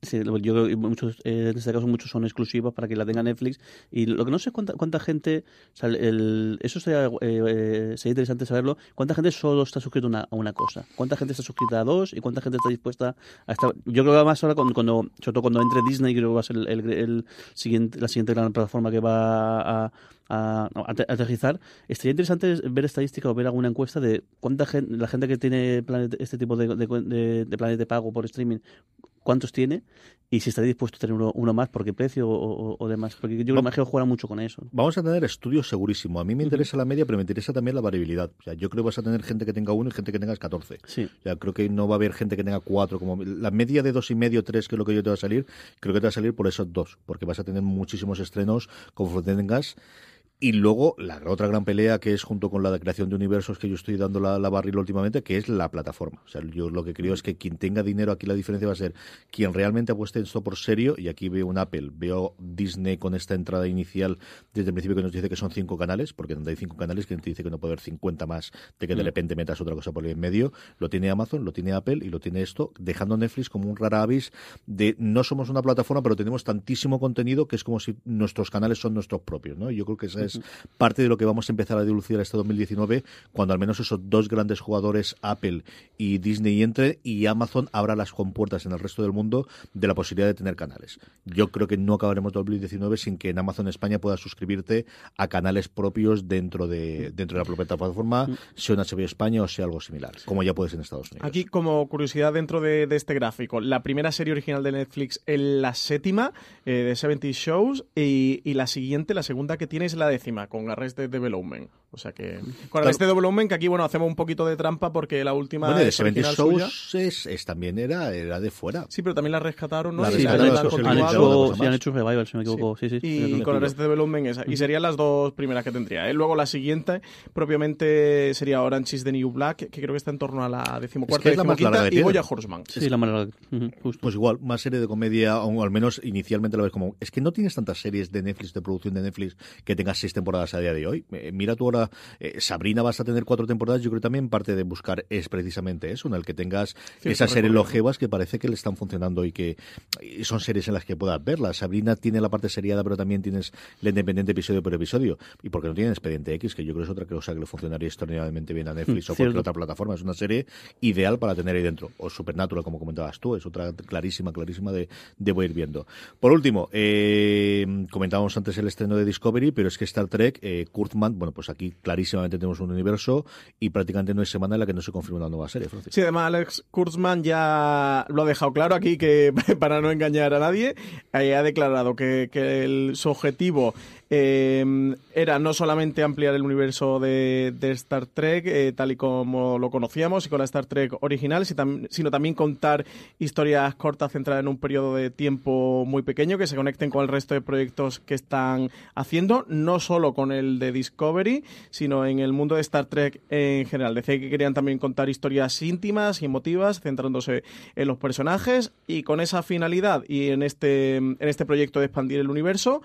Sí, lo- yo muchos eh, en este caso muchos son exclusivas para que la tenga Netflix. Y lo que no sé es cuánta, cuánta gente o el- eso sería, eh, eh, sería interesante saberlo. Cuánta gente solo está suscrita una, a una cosa cuánta gente está suscrita a dos y cuánta gente está dispuesta a estar yo creo que más ahora cuando, cuando sobre todo cuando entre Disney creo que va a ser el, siguiente la siguiente gran plataforma que va a, a, a ate- aterrizar. Estaría interesante ver estadística o ver alguna encuesta de cuánta gente, la gente que tiene este tipo de, de, de- de planes de pago por streaming, cuántos tiene y si estaría dispuesto a tener uno, uno más, por qué precio o, o- o demás. Porque yo creo que juega mucho con eso. Vamos a tener estudios segurísimo. A mí me interesa la media, pero me interesa también la variabilidad. O sea, yo creo que vas a tener gente que tenga uno y gente que tenga 14. Sí. O sea, creo que no va a haber gente que tenga cuatro. Como la media de dos y medio, tres, que es lo que yo te va a salir, creo que te va a salir por esos dos, porque vas a tener muchísimos estrenos conforme tengas. Y luego la otra gran pelea que es junto con la de creación de universos que yo estoy dando la, la barril últimamente, que es la plataforma. O sea, yo lo que creo es que quien tenga dinero aquí la diferencia va a ser quien realmente apueste esto por serio. Y aquí veo un Apple, veo Disney con esta entrada inicial desde el principio que nos dice que son cinco canales, porque donde hay cinco canales, quien te dice que no puede haber 50 más de que de Mm. repente metas otra cosa por ahí en medio. Lo tiene Amazon, lo tiene Apple y lo tiene esto, dejando Netflix como un rara avis de no somos una plataforma, pero tenemos tantísimo contenido que es como si nuestros canales son nuestros propios, ¿no? Y Yo creo que esa es parte de lo que vamos a empezar a dilucidar este 2019, cuando al menos esos dos grandes jugadores, Apple y Disney, entre y Amazon abra las compuertas en el resto del mundo de la posibilidad de tener canales. Yo creo que no acabaremos 2019 sin que en Amazon España puedas suscribirte a canales propios dentro de dentro de la propia plataforma, sea un HBO España o sea algo similar, como ya puedes en Estados Unidos. Aquí, como curiosidad dentro de, de este gráfico, la primera serie original de Netflix es la séptima eh, de 70 Shows y, y la siguiente, la segunda que tiene es la décima, con Arrested Development. O sea que... Con Arrested Development, que aquí, bueno, hacemos un poquito de trampa porque la última bueno, de es 70 original suya. Shows es, es también era, era de fuera. Sí, pero también la rescataron, ¿no? La Y Sí, han rescataron, hecho, han hecho, sí, han más. hecho un revival, si me equivoco. Sí, sí. Y creo que con me Arrested Development esa. Y serían las dos primeras que tendría. ¿eh? Luego la siguiente, propiamente, sería Orange is the New Black, que creo que está en torno a la decimocuarta, Es que es la más larga y. Goya Horseman. Sí, la ujú, justo. Pues igual, más serie de comedia, o al menos inicialmente la ves como. Es que no tienes tantas series de Netflix, de producción de Netflix, que tengas seis temporadas a día de hoy. Eh, mira tú ahora, eh, Sabrina vas a tener cuatro temporadas. Yo creo que también parte de buscar es precisamente eso, en el que tengas esas series longevas que parece que le están funcionando y que y son series en las que puedas verlas. Sabrina tiene la parte seriada, pero también tienes la independiente episodio por episodio. Y porque no tiene Expediente X, que yo creo que es otra cosa que le funcionaría extraordinariamente bien a Netflix o cualquier otra plataforma. Es una serie ideal para tener ahí dentro. O Supernatural, como comentabas tú, es otra clarísima, clarísima de, de voy a ir viendo. Por último, eh, comentábamos antes el estreno de Discovery, pero es que Star Trek, eh, Kurtzman, bueno, pues aquí clarísimamente tenemos un universo y prácticamente no hay semana en la que no se confirma una nueva serie, Francis. Sí, además Alex Kurtzman ya lo ha dejado claro aquí que para no engañar a nadie, eh, ha declarado que, que el- su objetivo eh, era no solamente ampliar el universo de, Star Trek eh, tal y como lo conocíamos y con la Star Trek original, sino también contar historias cortas centradas en un periodo de tiempo muy pequeño que se conecten con el resto de proyectos que están haciendo, no solo con el de Discovery, sino en el mundo de Star Trek en general. Decía que querían también contar historias íntimas y emotivas, centrándose en los personajes y con esa finalidad y en este, en este proyecto de expandir el universo,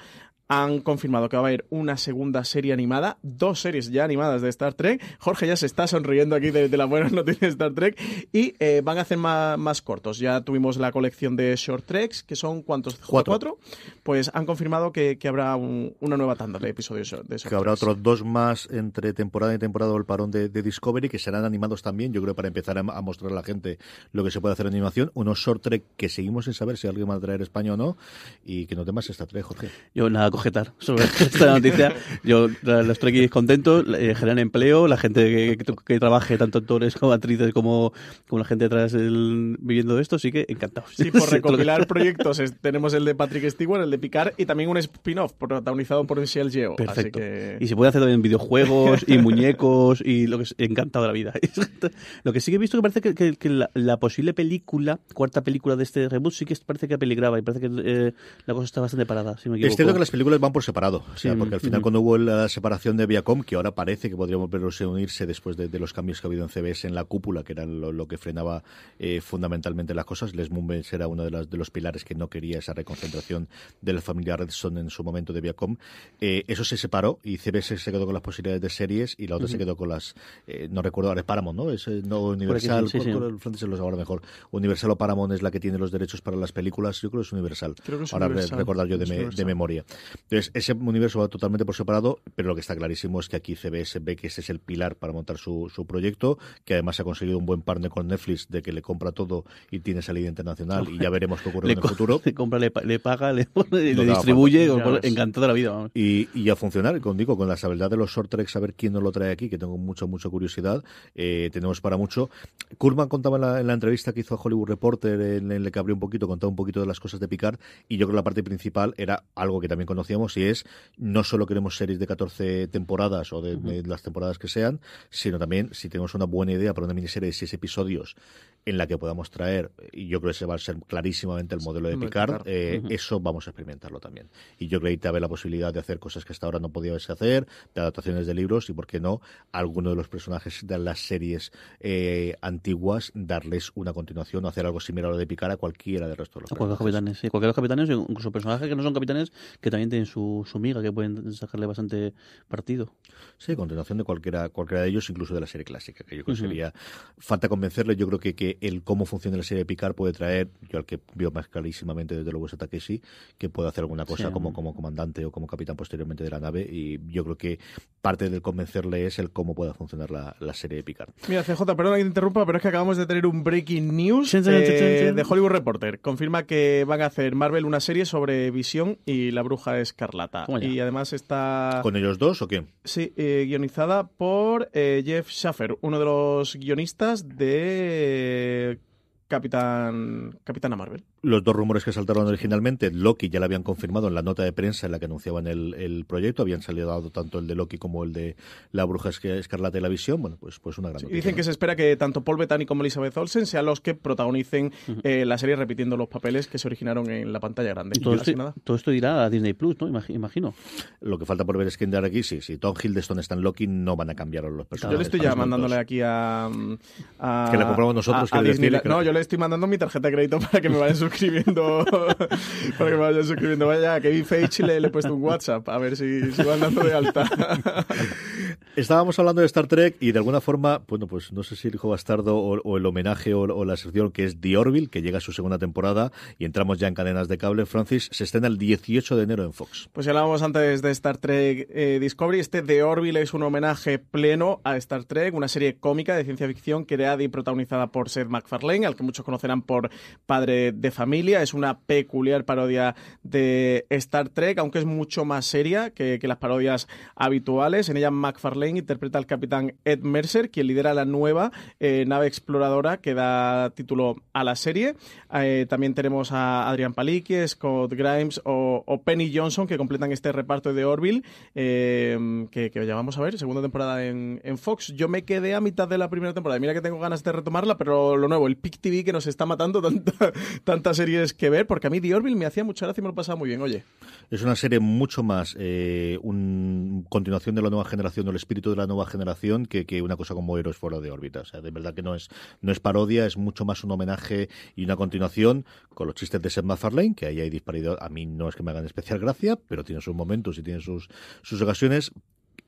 han confirmado que va a haber una segunda serie animada, dos series ya animadas de Star Trek. Jorge ya se está sonriendo aquí de, de las buenas noticias de Star Trek. Y eh, van a hacer más, más cortos. Ya tuvimos la colección de Short Treks, que son ¿cuántos? Cuatro. Pues han confirmado que, que habrá un- una nueva tanda de episodios de Short que habrá Treks. otros dos más entre temporada y temporada del parón de, de Discovery que serán animados también, yo creo, para empezar a, a mostrar a la gente lo que se puede hacer en animación. Unos short trek que seguimos sin saber si alguien va a traer España o no y que no temas esta trek, Jorge. Yo nada, cogetar sobre esta noticia. Yo, los trekkies contentos, eh, generan empleo, la gente que, que, que trabaje, tanto actores como actrices como, como la gente detrás del- viviendo de esto, sí que encantados. Sí, por recopilar proyectos es- tenemos el de Patrick Stewart, el de Picard y también un spin-off protagonizado por Michelle Yeoh. Perfecto. Así que... Y se puede hacer también videojuegos y muñecos y lo que es encantado de la vida. lo que sí que he visto que parece que, que- que la, la posible película, cuarta película de este reboot, sí que parece que peligraba y parece que eh, la cosa está bastante parada, si me equivoco. Es cierto que las películas van por separado, o sea, Sí, porque al final cuando hubo la separación de Viacom, que ahora parece que podríamos verlos unirse después de, de los cambios que ha habido en CBS en la cúpula, que era lo, lo que frenaba eh, fundamentalmente las cosas, Les Moonves era uno de, las, de los pilares que no quería esa reconcentración de la familia Redson en su momento de Viacom. Eh, eso se separó y CBS se quedó con las posibilidades de series y la otra se quedó con las, eh, no recuerdo ahora, Paramount, ¿no? Es no Universal, sí, sí, sí. ¿cuál- cuál- Francis se lo sabe ahora mejor. Universal o Paramount es la que tiene los derechos para las películas, yo creo que es Universal. Creo que es ahora Universal. recordar yo de, Es me- de Universal. memoria. Entonces, ese universo va totalmente por separado, pero lo que está clarísimo es que aquí CBS ve que ese es el pilar para montar su, su proyecto, que además ha conseguido un buen partner con Netflix de que le compra todo y tiene salida internacional y ya veremos qué ocurre le, en el futuro. le compra, le, pa- le paga, le, pone No le distribuye, ves. encantado de la vida. vamos. Y, y a funcionar, con, digo, con la habilidad de los short treks, saber quién nos lo trae aquí, que tengo mucha, mucha curiosidad. Eh, tenemos para mucho. Kurman contaba en la, en la entrevista que hizo a Hollywood Reporter, en, en la que abrió un poquito, contaba un poquito de las cosas de Picard, y yo creo que la parte principal era algo que también conocíamos, y es no solo queremos series de 14 temporadas o de, de las temporadas que sean, sino también si tenemos una buena idea para una miniserie de 6 episodios en la que podamos traer, y yo creo que ese va a ser clarísimamente el modelo de de Picard, eh, eso vamos a experimentarlo también. Y yo creo que cabe la posibilidad de hacer cosas que hasta ahora no podíais hacer, de adaptaciones de libros y, por qué no, a alguno de los personajes de las series eh, antiguas, darles una continuación o hacer algo similar a lo de Picard a cualquiera del resto de los A cualquier capitanes, sí. Cualquier capitanes, incluso personajes que no son capitanes, que también tienen su, su miga, que pueden sacarle bastante partido. Sí, continuación de cualquiera, cualquiera de ellos, incluso de la serie clásica, que yo creo que sería falta convencerle. Yo creo que, que el cómo funciona la serie de Picard puede traer, yo al que veo más clarísimamente desde luego es a Takeshi, que puede hacer alguna cosa Sí. como, como comandante o como capitán posteriormente de la nave. Y yo creo que parte del convencerle es el cómo pueda funcionar la, la serie de Picard. Mira, CJ, perdona que te interrumpa, pero es que acabamos de tener un breaking news eh, de Hollywood Reporter. Confirma que van a hacer Marvel una serie sobre Visión y la Bruja Escarlata. Y además está ¿Con ellos dos o qué? sí, eh, guionizada por eh, Jeff Schaffer, uno de los guionistas de Capitán Capitana Marvel. Los dos rumores que saltaron originalmente, Loki ya lo habían confirmado en la nota de prensa en la que anunciaban el, el proyecto, habían salido tanto el de Loki como el de la bruja Esca- escarlata y la visión, bueno, pues, pues una gran Y noticia. dicen que se espera que tanto Paul Bettany como Elizabeth Olsen sean los que protagonicen eh, la serie repitiendo los papeles que se originaron en la pantalla grande. Y todo, esto, nada. todo esto irá a Disney Plus, ¿no? Imagi- Imagino. Lo que falta por ver es quién dar aquí, sí, si Tom Hiddleston está en Loki, no van a cambiar los personajes. Yo le estoy ya los mandándole aquí a, a- Que la compramos nosotros, a- a decir, Disneyland. que- No, yo le estoy mandando mi tarjeta de crédito para que me vayan suscribiendo. para que me vayan suscribiendo. Vaya, a Kevin Feige le, le he puesto un WhatsApp a ver si, si van dando de alta. Estábamos hablando de Star Trek y de alguna forma, bueno, pues no sé si el hijo bastardo o, o el homenaje o, o la sección que es The Orville, que llega a su segunda temporada y entramos ya en cadenas de cable. Francis se estrena el 18 de enero en Fox. Pues ya hablábamos antes de Star Trek eh, Discovery. Este The Orville es un homenaje pleno a Star Trek, una serie cómica de ciencia ficción creada y protagonizada por Seth MacFarlane, al que muchos conocerán por Padre de Familia. Es una peculiar parodia de Star Trek, aunque es mucho más seria que, las parodias habituales. En ella MacFarlane interpreta al capitán Ed Mercer, quien lidera la nueva eh, nave exploradora que da título a la serie. Eh, también tenemos a Adrian Palicki, Scott Grimes o, Penny Johnson que completan este reparto de Orville eh, que, ya vamos a ver, segunda temporada en, Fox. Yo me quedé a mitad de la primera temporada. Mira que tengo ganas de retomarla, pero lo nuevo, el Pick TV que nos está matando tanta- series que ver, porque a mí The Orville me hacía mucha gracia y me lo pasaba muy bien, oye. Es una serie mucho más eh, un continuación de la nueva generación, o el espíritu de la nueva generación, que, que una cosa como Héroes fuera de órbita. O sea, de verdad que no es, no es parodia, es mucho más un homenaje y una continuación con los chistes de Seth MacFarlane, que ahí hay disparidad. A mí no es que me hagan especial gracia, pero tiene sus momentos y tiene sus, sus ocasiones.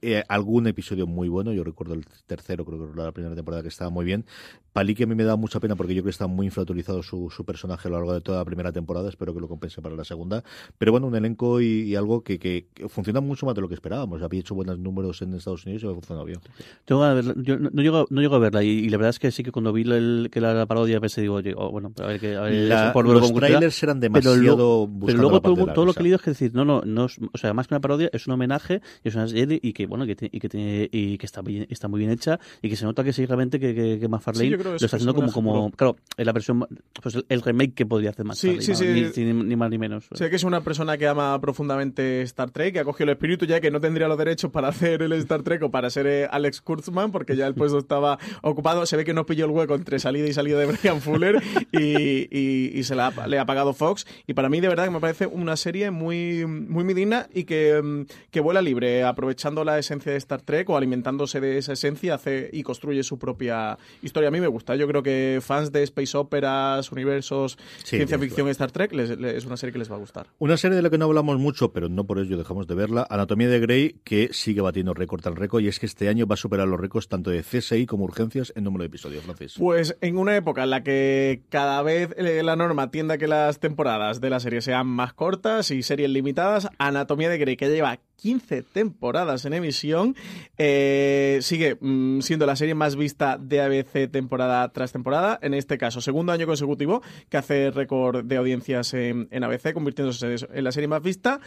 Eh, algún episodio muy bueno, yo recuerdo el tercero, creo que era la primera temporada que estaba muy bien. Que a mí me da mucha pena porque yo creo que está muy infrautilizado su, su personaje a lo largo de toda la primera temporada, espero que lo compense para la segunda. Pero bueno, un elenco y, y algo que, que, que funciona mucho más de lo que esperábamos. Había hecho buenos números en Estados Unidos y ha funcionado bien. Tengo verla. Yo no, no llego, no llego a verla y, y la verdad es que sí que cuando vi el, que la, la parodia pensé, digo, oh, bueno, a ver, que, a ver La- por los trailers eran pero demasiado luego, buscando pero luego todo, todo lo que he leído es que decir, no, no, no o sea, más que una parodia, es un homenaje, es una serie y que, bueno, que, y que, tiene- y que está, bien, está muy bien hecha y que se nota que sí, realmente que, que, que McFarlane Sí, lo es- está es haciendo como, como, claro, en la versión, pues el, el remake que podría hacer Sí, McFarlane, sí, ¿no? sí. Ni, ni- ni más ni menos. Sé que es una persona que ama profundamente Star Trek, que ha cogido el espíritu ya que no tendría los derechos para hacer el Star Trek o para ser eh, Alex Kurtzman, porque ya el puesto estaba ocupado. Se ve que no pilló el hueco entre salida y salida de Brian Fuller y, y- y se la le ha pagado Fox. Y para mí, de verdad, que me parece una serie muy, muy, muy digna y que, mm, que vuela libre, aprovechando la esencia de Star Trek o alimentándose de esa esencia hace y construye su propia historia. A mí me gusta. Yo creo que fans de space operas, universos, Sí, ciencia ficción y Star Trek les- les- es una serie que les va a gustar. Una serie de la que no hablamos mucho, pero no por ello dejamos de verla, Anatomía de Grey, que sigue batiendo récord al récord, y es que este año va a superar los récords tanto de CSI como urgencias en número de episodios, Francis. Pues en una época en la que cada vez eh, la norma tiende a que las temporadas de la serie sean más cortas y series limitadas, Anatomía de Grey, que lleva 15 temporadas en emisión, eh, sigue mm, siendo la serie más vista de ABC temporada tras temporada. En este caso, segundo año consecutivo que hace récord de audiencias en, ABC, convirtiéndose en la serie más vista.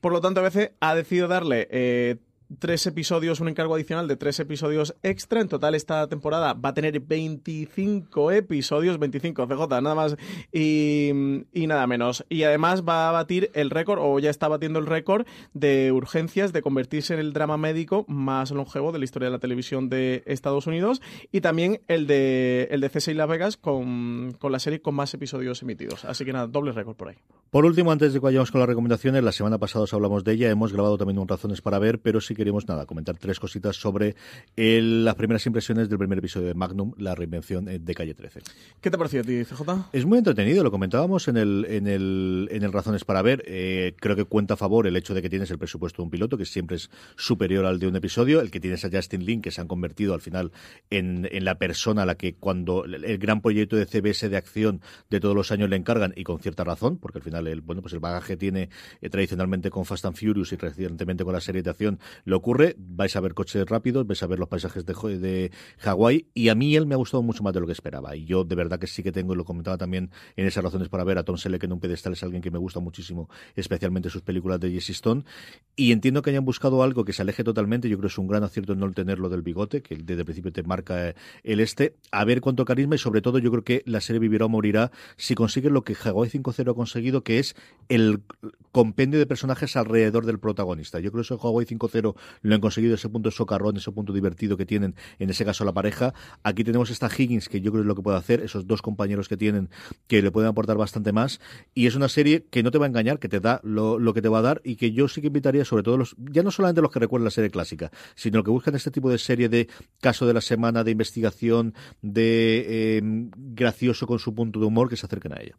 Por lo tanto, ABC ha decidido darle eh, tres episodios, un encargo adicional de tres episodios extra. En total, esta temporada va a tener 25 episodios, 25 CJ, nada más y, y nada menos. Y además va a batir el récord, o ya está batiendo el récord, de urgencias de convertirse en el drama médico más longevo de la historia de la televisión de Estados Unidos. Y también el de, el de CSI Las Vegas con, con la serie con más episodios emitidos. Así que nada, doble récord por ahí. Por último, antes de que vayamos con las recomendaciones, la semana pasada os hablamos de ella, hemos grabado también un Razones para ver, pero sí queremos nada, comentar tres cositas sobre el- las primeras impresiones del primer episodio de Magnum, la reinvención eh, de Calle 13. ¿Qué te ha parecido a ti, CJ? Es muy entretenido, lo comentábamos en el, en el, en el Razones para ver. Eh, creo que cuenta a favor el hecho de que tienes el presupuesto de un piloto, que siempre es superior al de un episodio, el que tienes a Justin Lin, que se han convertido al final en, en la persona a la que cuando el, el gran proyecto de CBS de acción de todos los años le encargan, y con cierta razón, porque al final el, bueno, pues el bagaje tiene eh, tradicionalmente con Fast and Furious y recientemente con la serie de acción, le ocurre, vais a ver coches rápidos, vais a ver los paisajes de, de Hawái, y a mí él me ha gustado mucho más de lo que esperaba. Y yo de verdad que sí que tengo, y lo comentaba también en esas razones para ver a Tom Selleck en un pedestal, es alguien que me gusta muchísimo, especialmente sus películas de Jesse Stone. Y entiendo que hayan buscado algo que se aleje totalmente. Yo creo que es un gran acierto no tenerlo del bigote, que desde el principio te marca eh, el este. A ver cuánto carisma y sobre todo yo creo que la serie vivirá o morirá si consigue lo que Hawaii 5.0 ha conseguido, que es el compendio de personajes alrededor del protagonista. Yo creo que eso en Hawaii 5.0 lo han conseguido, ese punto socarrón, ese punto divertido que tienen, en ese caso la pareja. Aquí tenemos esta Higgins, que yo creo que es lo que puede hacer, esos dos compañeros que tienen, que le pueden aportar bastante más. Y es una serie que no te va a engañar, que te da lo, que te va a dar y que yo sí que invitaría, sobre todo los, ya no solamente los que recuerdan la serie clásica, sino que buscan este tipo de serie de caso de la semana, de investigación, de eh, gracioso con su punto de humor, que se acerquen a ella.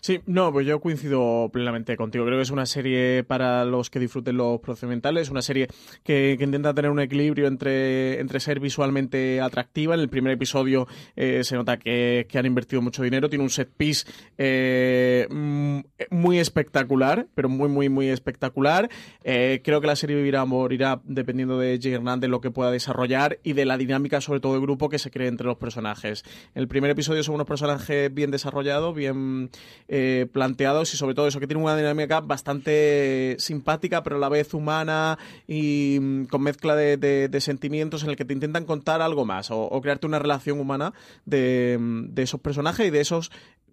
Sí, no, pues yo coincido plenamente contigo. Creo que es una serie para los que disfruten los procedimentales, una serie que, que intenta tener un equilibrio entre, entre ser visualmente atractiva. En el primer episodio eh, se nota que, que han invertido mucho dinero, tiene un set piece eh, mm, muy espectacular, pero muy, muy, muy espectacular. Eh, creo que la serie vivirá morirá dependiendo de Jay Hernández lo que pueda desarrollar y de la dinámica, sobre todo de grupo, que se cree entre los personajes. El primer episodio son unos personajes bien desarrollados, bien eh, planteados y sobre todo eso que tiene una dinámica bastante simpática pero a la vez humana y mm, con mezcla de, de- de sentimientos en el que te intentan contar algo más o, crearte una relación humana de, mm, de esos personajes y de esos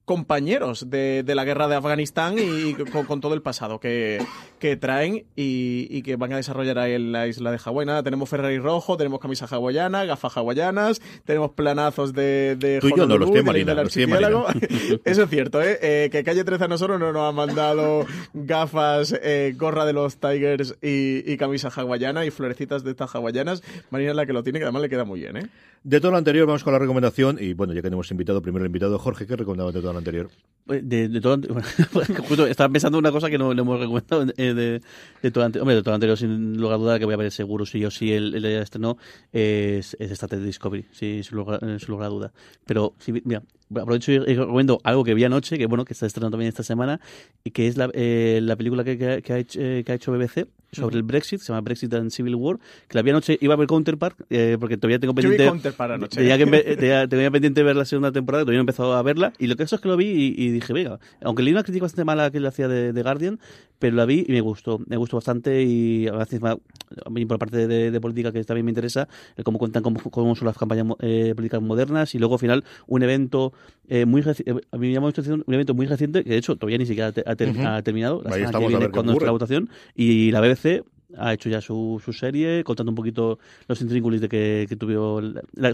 compañeros de, de la guerra de Afganistán y con, con todo el pasado que, que traen y, y que van a desarrollar ahí en la isla de Hawái. Nada, tenemos Ferrari rojo, tenemos camisa hawaiana, gafas hawaianas, tenemos planazos de, de Tú y yo no, los tiene Marina, los tiene archipiélago. Eso es cierto, ¿eh? Eh, que Calle 13 a nosotros no nos ha mandado gafas, eh, gorra de los Tigers y, y camisa hawaiana y florecitas de estas hawaianas. Marina es la que lo tiene, que además le queda muy bien, ¿eh? De todo lo anterior, vamos con la recomendación. Y bueno, ya que hemos invitado primero el invitado, Jorge, ¿qué recomendaba de todo anterior? Justo estaba pensando una cosa que no, no hemos recomendado eh, de, todo anterior. Hombre, de todo anterior, sin lugar a duda, que voy a ver seguro sí o sí el, el de estreno, es, es Star Trek Discovery, sí, sin lugar, eh, sin lugar a duda. Pero, sí, mira, aprovecho y recomiendo algo que vi anoche, que bueno, que está estrenando también esta semana, y que es la, eh, la película que, ha hecho, eh, que ha hecho BBC sobre el Brexit, se llama Brexit and Civil War, que la vi anoche, iba a ver Counterpart, eh, porque todavía tengo Yo vi pendiente... Counterpart anoche. Tenía, que, tenía, tenía pendiente ver la segunda temporada, todavía no he empezado a verla, y lo que eso es que lo vi y, y dije, venga, aunque leí una crítica bastante mala que le hacía de, de Guardian, pero la vi y me gustó, me gustó bastante y a veces por parte de, de política que también me interesa, el cómo cuentan cómo, cómo son las campañas eh, políticas modernas y luego al final un evento eh, muy eh, a mí me atención, un evento muy reciente que de hecho todavía ni siquiera ha, ter- Ujú. ha terminado, la semana que viene cuando nuestra votación y la BBC It. Ha hecho ya su, su serie contando un poquito los intríngulis de que, que tuvo la- la-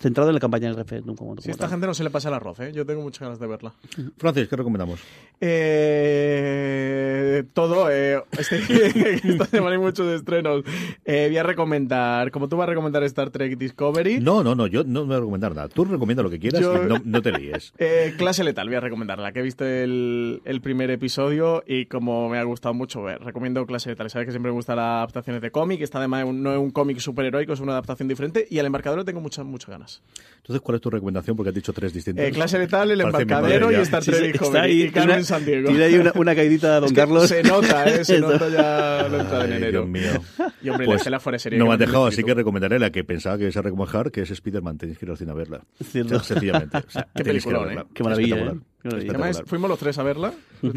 centrado en la campaña del referéndum como, Si como esta tal. gente no se le pasa el arroz, ¿eh? Yo tengo muchas ganas de verla. Francis, ¿qué recomendamos? Eh, todo. Eh, este- esta semana hay muchos estrenos. Eh, voy a recomendar, como tú vas a recomendar Star Trek Discovery, No, no, no, yo no me voy a recomendar nada. Tú recomienda lo que quieras Yo- y no, no te líes. eh, Clase Letal, voy a recomendarla, que he visto el, el primer episodio y como me ha gustado mucho ver, recomiendo Clase Letal. Sabes que siempre me gustan las adaptaciones de cómic, esta además un- no es un cómic superheroico, es una adaptación diferente y al embarcadero tengo muchas, muchas ganas. Entonces, ¿cuál es tu recomendación? Porque has dicho tres distintas. Eh, Clase Letal, el Parece embarcadero y. Star Sí, Trek sí, Discovery está ahí, y Carmen una- San Diego. Tiene ahí una, una caidita a Don Es que Carlos. Se nota, ¿eh? Se nota ya la entrada en enero. Dios mío. Y hombre, Pues, la fuera serie. no me has dejado, así que recomendaré la que pensaba que ibas a recomendar, que es Spider-Man. Tenéis que ir al cine a verla. Cierto. O sea, sencillamente. O sea, Qué tenéis que ir a peliculón, verla. ¿eh? Qué maravilla, Además, fuimos los tres a verla.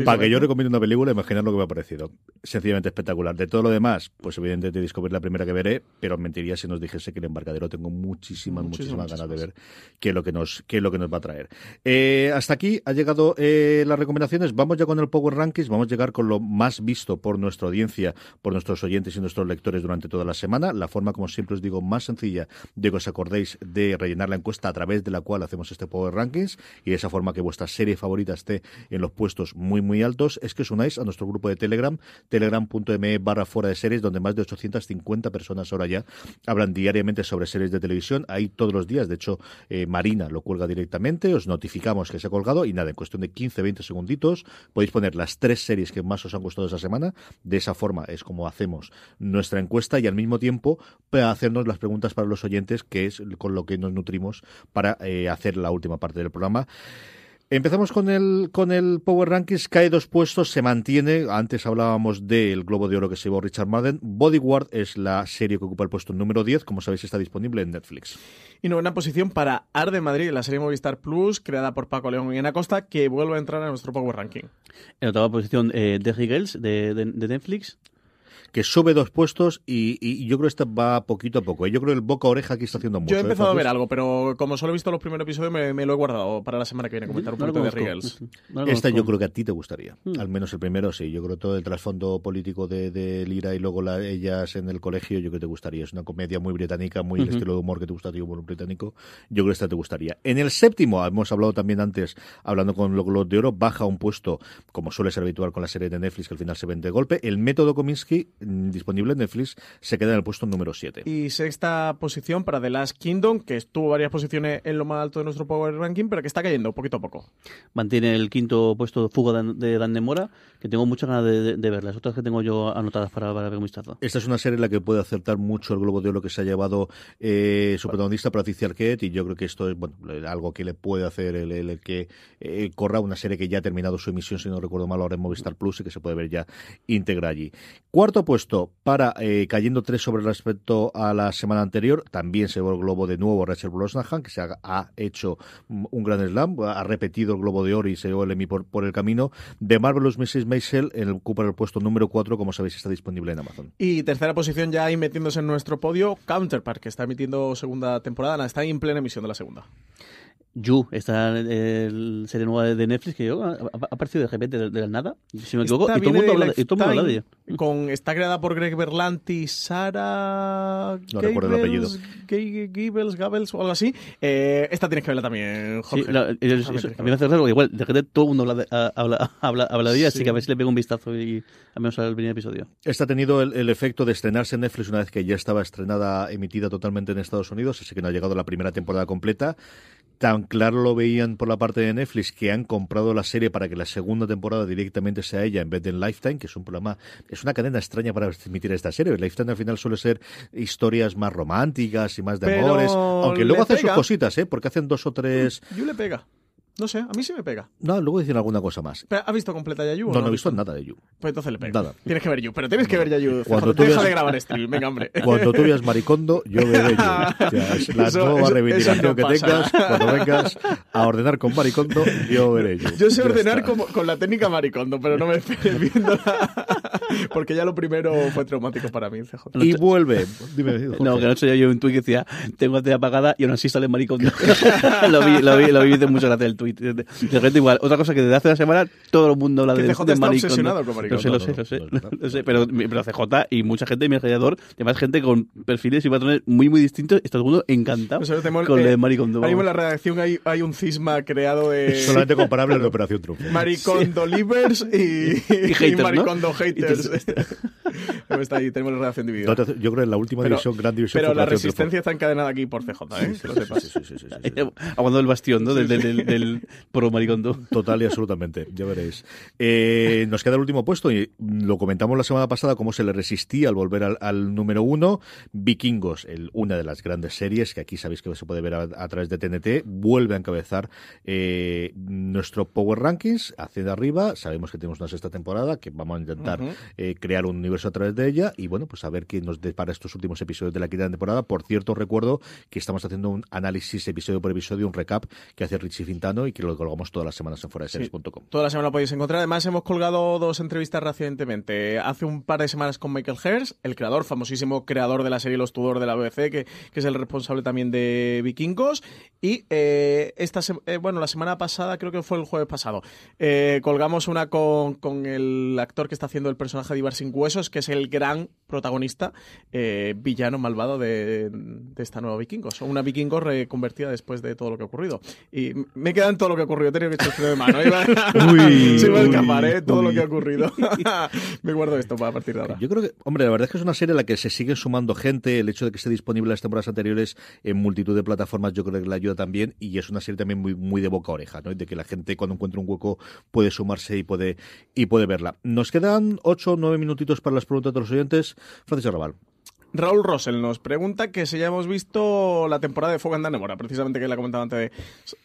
Para que yo recomiende una película, imaginar lo que me ha parecido. Sencillamente espectacular. De todo lo demás, pues evidentemente Discovery la primera que veré, pero mentiría si nos dijese que el embarcadero tengo muchísimas, muchísimas, Muchísimas, ganas de ver qué es lo que nos, qué es lo que nos va a traer. Eh, hasta aquí ha llegado eh, las recomendaciones. Vamos ya con el Power Rankings. Vamos a llegar con lo más visto por nuestra audiencia, por nuestros oyentes y nuestros lectores durante toda la semana. La forma, como siempre os digo, más sencilla de que os acordéis de rellenar la encuesta a través de la cual hacemos este Power Rankings y de esa forma que vuestra serie favorita esté en los puestos muy, muy altos, es que os unáis a nuestro grupo de Telegram, telegram.me barra fuera de series, donde más de 850 personas ahora ya hablan diariamente sobre series de televisión, ahí todos los días, de hecho, eh, Marina lo cuelga directamente, os notificamos que se ha colgado y nada, en cuestión de 15-20 segunditos podéis poner las tres series que más os han gustado esa semana, de esa forma es como hacemos nuestra encuesta y al mismo tiempo hacernos las preguntas para los oyentes, que es con lo que nos nutrimos para eh, hacer la última parte del programa. Empezamos con el, con el Power Rankings, cae dos puestos, se mantiene. Antes hablábamos del Globo de Oro que se llevó Richard Madden. Bodyguard es la serie que ocupa el puesto número 10, como sabéis está disponible en Netflix. Y novena posición para Arde Madrid, la serie Movistar Plus, creada por Paco León y Ana Costa, que vuelve a entrar a nuestro Power Ranking. En octava posición, eh, The Girls de, de, de Netflix. Que sube dos puestos y, y yo creo que esta va poquito a poco. ¿eh? Yo creo que el boca a oreja aquí está haciendo mucho. Yo he ¿eh, empezado a ver algo, pero como solo he visto los primeros episodios, me, me lo he guardado para la semana que viene, comentar un No poquito de conozco. Regals. No Esta yo creo que a ti te gustaría. Mm. Al menos el primero sí. Yo creo todo el trasfondo político de, de Lira y luego la- ellas en el colegio, yo creo que te gustaría. Es una comedia muy británica, muy el estilo de humor que te gusta a ti, humor británico. Yo creo que esta te gustaría. En el séptimo, hemos hablado también antes, hablando con los Globos de Oro, baja un puesto, como suele ser habitual con la serie de Netflix, que al final se vende de golpe. El método Kominsky, disponible en Netflix, se queda en el puesto número 7. Y sexta posición para The Last Kingdom, que estuvo varias posiciones en lo más alto de nuestro Power Ranking, pero que está cayendo poquito a poco. Mantiene el quinto puesto Fuga de, de Dan Demora, que tengo muchas ganas de, de, de ver. Las otras que tengo yo anotadas para, para ver un vistazo. Esta es una serie en la que puede acertar mucho el Globo de Oro que se ha llevado eh, su protagonista, Patricia Arquette, y yo creo que esto es bueno algo que le puede hacer el, el- el que eh, corra una serie que ya ha terminado su emisión, si no recuerdo mal, ahora en Movistar Plus y que se puede ver ya íntegra allí. Cuarto puesto para eh, cayendo tres sobre respecto a la semana anterior, también se llevó el Globo de nuevo Rachel Brosnahan, que se ha, hecho un gran slam, ha repetido el Globo de Oro y se llevó el Emmy por, por el camino. De Marvelous Mrs. Maisel, en el, ocupa el puesto número 4, como sabéis, está disponible en Amazon. Y tercera posición ya ahí metiéndose en nuestro podio, Counterpart, que está emitiendo segunda temporada, está en plena emisión de la segunda. You, esta el serie nueva de Netflix que yo, ha, ha aparecido de repente de, de la nada, si me equivoco, y todo mundo habla, y todo el mundo habla de ella. Con, está creada por Greg Berlanti, Sara. No recuerdo el apellido. Gables, Gables, Gables o algo así. Eh, esta tienes que verla también, Jorge. Sí, la- tienes que a mí me hace raro, igual, de repente todo el mundo habla de, a- habla, habla, habla de ella, así Sí. que a ver si le pego un vistazo y al menos al primer episodio. Esta ha tenido el, el efecto de estrenarse en Netflix una vez que ya estaba estrenada, emitida totalmente en Estados Unidos, así que no ha llegado la primera temporada completa. Tan claro lo veían por la parte de Netflix que han comprado la serie para que la segunda temporada directamente sea ella en vez de en Lifetime, que es un programa, es una cadena extraña para emitir esta serie. Lifetime al final suele ser historias más románticas y más de Pero amores, aunque luego hacen sus cositas, ¿eh? porque hacen dos o tres. You le pega. No sé, a mí sí me pega. No, luego dicen alguna cosa más. Pero, ¿Has visto completa ya You? o No, no he visto nada de You. Pues entonces le pega. Nada. Tienes que ver You, pero tienes que ver ya You. Cuando tú Deja veas- de grabar stream, venga, hombre. Cuando tú veas Maricondo, yo veré yo. O sea, es la Eso- nueva eso- reivindicación eso no que pasa. tengas, cuando vengas a ordenar con Maricondo, yo veré yo. Yo sé Ya ordenar como, con la técnica maricondo, pero no me esperes viéndola. Porque ya lo primero fue traumático para mí, CJ. Y vuelve. Dime, Jorge. No, que anoche yo, yo un tuit que decía, tengo la tele apagada y aún así sale maricón. lo vi, lo vi, lo vi, hice mucho gracia el tuit. De, repente igual, otra cosa que desde hace una semana todo el mundo habla de, CJ de está maricón. obsesionado con maricón. Lo sé, lo sé, lo sé, lo sé, pero, pero CJ y mucha gente de mi alrededor, además gente con perfiles y patrones muy, muy distintos, está todo el mundo encantado Nosotros tenemos, con lo eh, de maricondo. Ahora mismo en la redacción hay, hay un cisma creado de Solamente comparable a la Operación Triunfo. Maricondo Livers y, Y haters, ¿no? Maricondo Haters. Está ahí, tenemos la redacción dividida. No, yo creo que en la última Pero- división, gran división. Pero la resistencia está encadenada aquí por CJ, ¿eh? Que lo sepas. Sí, sí, sí, sí, sí, sí, sí. Aguantando el bastión, ¿no? Del, del, del, del pro maricondo. Total y absolutamente, ya veréis. Eh, nos queda el último puesto y lo comentamos la semana pasada cómo se le resistía al volver al, al número uno. Vikingos, el, una de las grandes series que aquí sabéis que se puede ver a, a través de TNT, vuelve a encabezar eh, nuestro Power Rankings hacia de arriba. Sabemos que tenemos una sexta temporada que vamos a intentar. Eh, crear un universo a través de ella y bueno, pues a ver qué nos depara estos últimos episodios de la quinta temporada. Por cierto, recuerdo que estamos haciendo un análisis episodio por episodio, un recap que hace Richie Fintano y que lo colgamos todas las semanas en fuera de series.com. Toda la semana lo podéis encontrar. Además, hemos colgado dos entrevistas recientemente. Hace un par de semanas con Michael Hers, el creador, famosísimo creador de la serie Los Tudor de la BBC, que, que es el responsable también de Vikingos. Y eh, esta eh, bueno, la semana pasada, creo que fue el jueves pasado, eh, colgamos una con, con el actor que está haciendo el personaje Ibar Sin Huesos, que es el gran protagonista, eh, villano malvado de, de esta nueva Vikingos. Una Vikingos reconvertida después de todo lo que ha ocurrido. Y me queda en todo lo que ha ocurrido. Tenido que echar el freno de mano. Uy, se iba a escapar, ¿eh? Todo lo que ha ocurrido. me guardo esto para partir de ahora. Yo creo que, hombre, la verdad es que es una serie a la que se sigue sumando gente. El hecho de que esté disponible las temporadas anteriores en multitud de plataformas, yo creo que le ayuda también. Y es una serie también muy, muy de boca a oreja, ¿no? De que la gente cuando encuentra un hueco puede sumarse y puede, y puede verla. Nos quedan ocho nueve minutitos para las preguntas de los oyentes. Francisco Raval. Raúl Rosell nos pregunta que si ya hemos visto la temporada de Fuego en Danemora, precisamente que la comentaba antes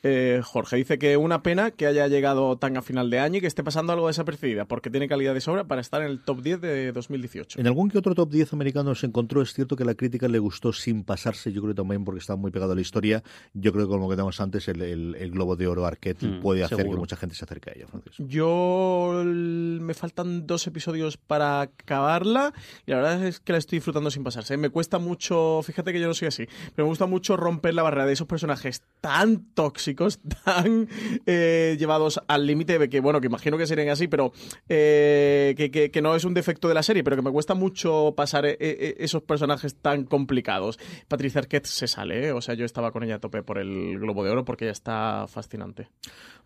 eh, Jorge. Dice que una pena que haya llegado tan a final de año y que esté pasando algo desapercibida, porque tiene calidad de sobra para estar en el top 10 de 2018. En algún que otro top 10 americano se encontró, es cierto que la crítica le gustó sin pasarse, yo creo también porque estaba muy pegado a la historia. Yo creo que como tenemos antes, el, el- el Globo de Oro Arquette Mm, puede hacer seguro. que mucha gente se acerque a ella, Francisco. Yo me faltan dos episodios para acabarla y la verdad es que la estoy disfrutando sin pasarse. Me cuesta mucho, fíjate que yo no soy así, pero me gusta mucho romper la barrera de esos personajes tan tóxicos, tan eh, llevados al límite de que, bueno, que imagino que serían así, pero eh, que, que- que no es un defecto de la serie, pero que me cuesta mucho pasar eh, eh, esos personajes tan complicados. Patricia Arquette se sale, ¿eh? o sea, yo estaba con ella a tope por el Globo de Oro porque ella está fascinante.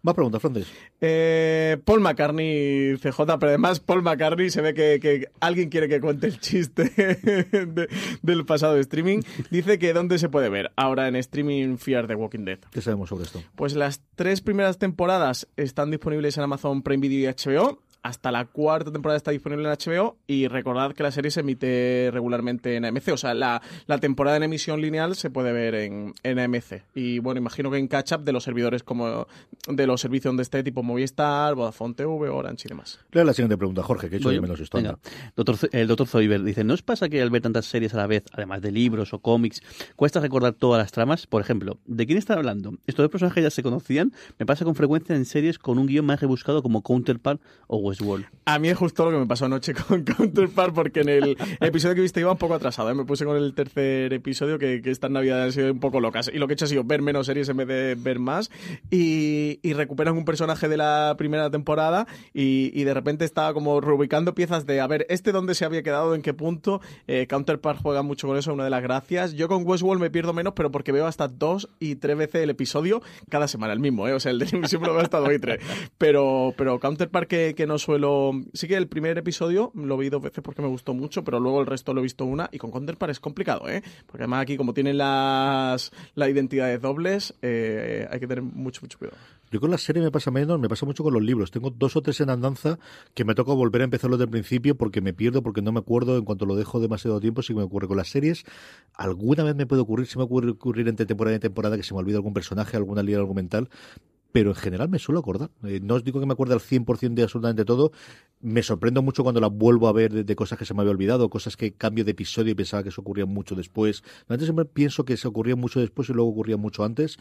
Va a preguntar, Francis. Eh, Paul McCartney, CJ, pero además Paul McCartney se ve que, que alguien quiere que cuente el chiste de- del pasado streaming. Dice que dónde se puede ver ahora en streaming Fear the Walking Dead. ¿Qué sabemos sobre esto? Pues las tres primeras temporadas están disponibles en Amazon Prime Video y HBO. Hasta la cuarta temporada está disponible en HBO y recordad que la serie se emite regularmente en AMC. O sea, la, la temporada en emisión lineal se puede ver en, en AMC. Y bueno, imagino que en catch-up de los servidores como de los servicios donde esté, tipo Movistar, Vodafone TV, Orange y demás. Lea la siguiente pregunta, Jorge, que he hecho de yo. menos anda. Doctor, Z- el doctor Zoiber dice, ¿no os pasa que al ver tantas series a la vez, además de libros o cómics, cuesta recordar todas las tramas? Por ejemplo, ¿de quién están hablando? Estos dos personajes ya se conocían, me pasa con frecuencia en series con un guion más rebuscado como Counterpart o A mí es justo lo que me pasó anoche con Counterpart, porque en el episodio que viste iba un poco atrasado. ¿eh? Me puse con el tercer episodio, que, estas navidades han sido un poco locas. Y lo que he hecho ha sido ver menos series en vez de ver más. Y, y recuperan un personaje de la primera temporada y, de repente estaba como reubicando piezas de, a ver, este dónde se había quedado, en qué punto. Eh, Counterpart juega mucho con eso, una de las gracias. Yo con Westworld me pierdo menos, pero porque veo hasta dos y tres veces el episodio cada semana, el mismo, ¿eh? O sea, el de siempre lo veo hasta dos y tres. Pero, pero Counterpart que, que no suelo... Sí que el primer episodio lo vi dos veces porque me gustó mucho, pero luego el resto lo he visto una. Y con Counterpart es complicado, ¿eh? Porque además aquí, como tienen las, las identidades dobles, eh, hay que tener mucho, mucho cuidado. Yo con la serie me pasa menos, me pasa mucho con los libros. Tengo dos o tres en andanza que me toca volver a empezarlos desde el principio porque me pierdo, porque no me acuerdo. En cuanto lo dejo demasiado tiempo, sí que me ocurre con las series. Alguna vez me puede ocurrir, sí me puede ocurrir entre temporada y temporada que se me olvida algún personaje, alguna línea argumental. Pero en general me suelo acordar. Eh, no os digo que me acuerde al 100% de absolutamente todo. Me sorprendo mucho cuando la vuelvo a ver de, cosas que se me había olvidado, cosas que cambio de episodio y pensaba que eso ocurría mucho después. Antes siempre pienso que se ocurría mucho después y luego ocurría mucho antes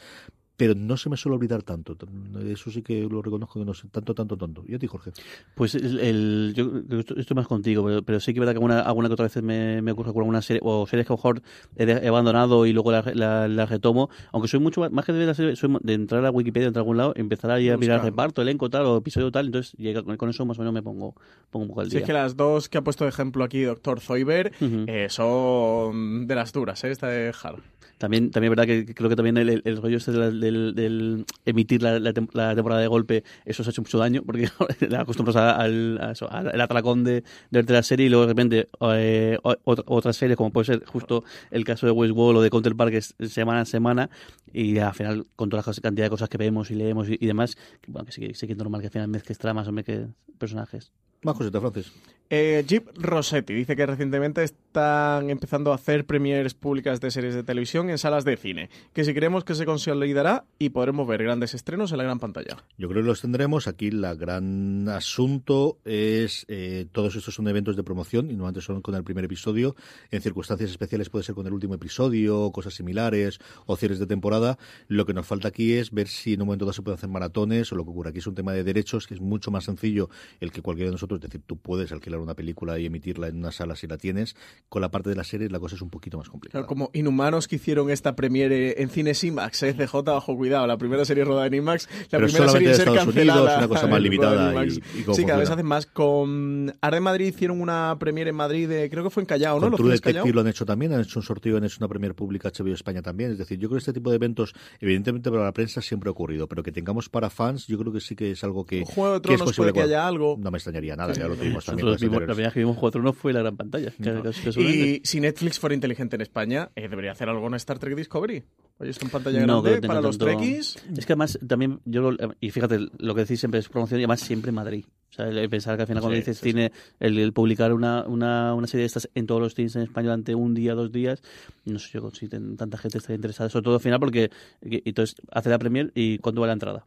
pero no se me suele olvidar tanto. Eso sí que lo reconozco que no sé tanto, tanto, tanto. ¿Y a ti, Jorge? Pues el, el yo estoy más contigo, pero, pero, sí que es verdad que alguna, alguna que otra vez me, me ocurre con alguna serie, o series que a lo mejor he, he abandonado y luego las la, la retomo, aunque soy mucho más, más que de, la serie, soy de entrar a Wikipedia de algún lado, empezar a, ir a mirar reparto, elenco, tal, o episodio tal, entonces llega, con, con, eso más o menos me pongo, pongo un poco al día. Sí, es que las dos que ha puesto de ejemplo aquí Doctor Zoiber uh -huh. eh, son de las duras, ¿eh? esta de Hard. También, también es verdad que creo que también el, rollo este del, del, del emitir la, la, la, temporada de golpe, eso se ha hecho mucho daño, porque acostumbras al, a al atracón de, la serie y luego de repente eh, otra, otras series, como puede ser justo el caso de Westworld o de Counterpart, que es semana a semana, y al final con toda la cantidad de cosas que vemos y leemos y, y demás, que, bueno, que sí, sí que es normal que al final mezcles tramas o mezcles personajes. Más cositas, Francis. Eh, Jeep Rossetti dice que recientemente están empezando a hacer premiers públicas de series de televisión en salas de cine, que si creemos que se consolidará y podremos ver grandes estrenos en la gran pantalla. Yo creo que los tendremos. Aquí el gran asunto es eh, todos estos son eventos de promoción y normalmente son con el primer episodio. En circunstancias especiales puede ser con el último episodio, cosas similares o cierres de temporada. Lo que nos falta aquí es ver si en un momento dado se pueden hacer maratones o lo que ocurre aquí es un tema de derechos que es mucho más sencillo el que cualquiera de nosotros, es decir, tú puedes alquilar una película y emitirla en una sala si la tienes. Con la parte de la serie la cosa es un poquito más complicada. Claro, como Inhumanos que hicieron esta premiere en cines IMAX, ¿eh? CJ, bajo cuidado, la primera serie rodada en IMAX, la Pero primera serie en ser Estados cancelada. Unidos, una cosa más limitada. Y, y sí, cada vez hacen más. Con Arde Madrid hicieron una premiere en Madrid, de, creo que fue en Callao, ¿no? Con True Detective lo han hecho también, han hecho un sorteo, han hecho una premiere pública HBO España también. Es decir, yo creo que este tipo de eventos, evidentemente para la prensa siempre ha ocurrido, pero que tengamos para fans, yo creo que sí que es algo que. Un juego de que es Tronos posible puede que haya algo. No me extrañaría nada, ya lo tuvimos también. Nosotros vimos, la primera que vimos Juego de Tronos fue la gran pantalla. No. Que, que y si Netflix fuera inteligente en España, eh, debería hacer algo en Star Trek Discovery. Oye, esto en pantalla no, grande para los tanto... trekkies. Es que además también, yo y fíjate, lo que decís siempre es promoción y además siempre en Madrid. O sea, el pensar que al final cuando sí, dices sí, cine, sí. El, el, publicar una, una, una, serie de estas en todos los cines en español ante un día, dos días, no sé yo si tanta gente estaría interesada, sobre todo al final porque entonces hace la premier y cuánto vale la entrada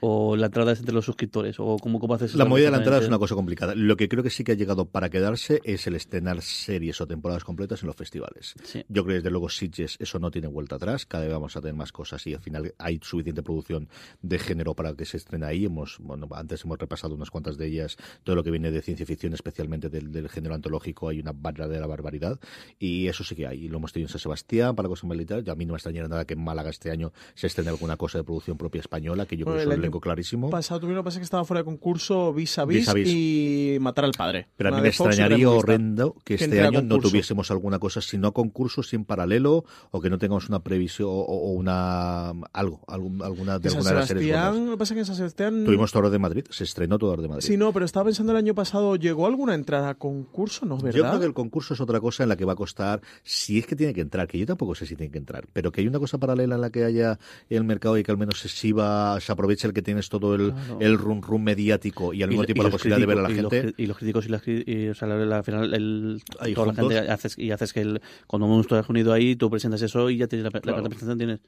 o la entrada es entre los suscriptores o cómo, cómo haces la movida de la entrada es una cosa complicada. Lo que creo que sí que ha llegado para quedarse es el estrenar series o temporadas completas en los festivales. Sí. yo creo que desde luego Sitges eso no tiene vuelta atrás. Cada vez vamos a tener más cosas y al final hay suficiente producción de género para que se estrene ahí. Hemos bueno antes hemos repasado unas cuantas de ellas. Todo lo que viene de ciencia ficción especialmente del, del género antológico hay una verdadera barbaridad. Y eso sí que hay. Y lo hemos tenido en San Sebastián para cosas militares a mí no me extrañaría nada que en Málaga este año se estrene alguna cosa de producción propia española que yo creo es un clarísimo. Pasado tuvieron lo que pasa que estaba fuera de concurso vis a vis, vis, -a -vis. y matar al padre. Pero a mí me extrañaría horrendo que, este año no tuviésemos alguna cosa, si no concurso, si en paralelo, o que no tengamos una previsión o, o una algo, algún, alguna de, alguna de las series buenas. Lo que pasa es que en San Sebastián... Tuvimos Toro de Madrid, se estrenó Toro de Madrid. Sí, no, pero estaba pensando el año pasado, ¿llegó alguna entrada a concurso? ¿No es verdad? Yo creo que el concurso es otra cosa en la que va a costar, si es que tiene que entrar, que yo tampoco sé si tiene que entrar, pero que hay una cosa paralela en la que haya el mercado y que al menos se exhiba, se aproveche el que tienes todo el, el rum rum mediático y al mismo y, tiempo y la posibilidad de ver a la y gente. Los, y los críticos y las y, o sea, la, la, al final el, ahí toda juntos. la gente haces, y haces que el, cuando un está unido ahí tú presentas eso y ya tienes la, claro. la representación tienes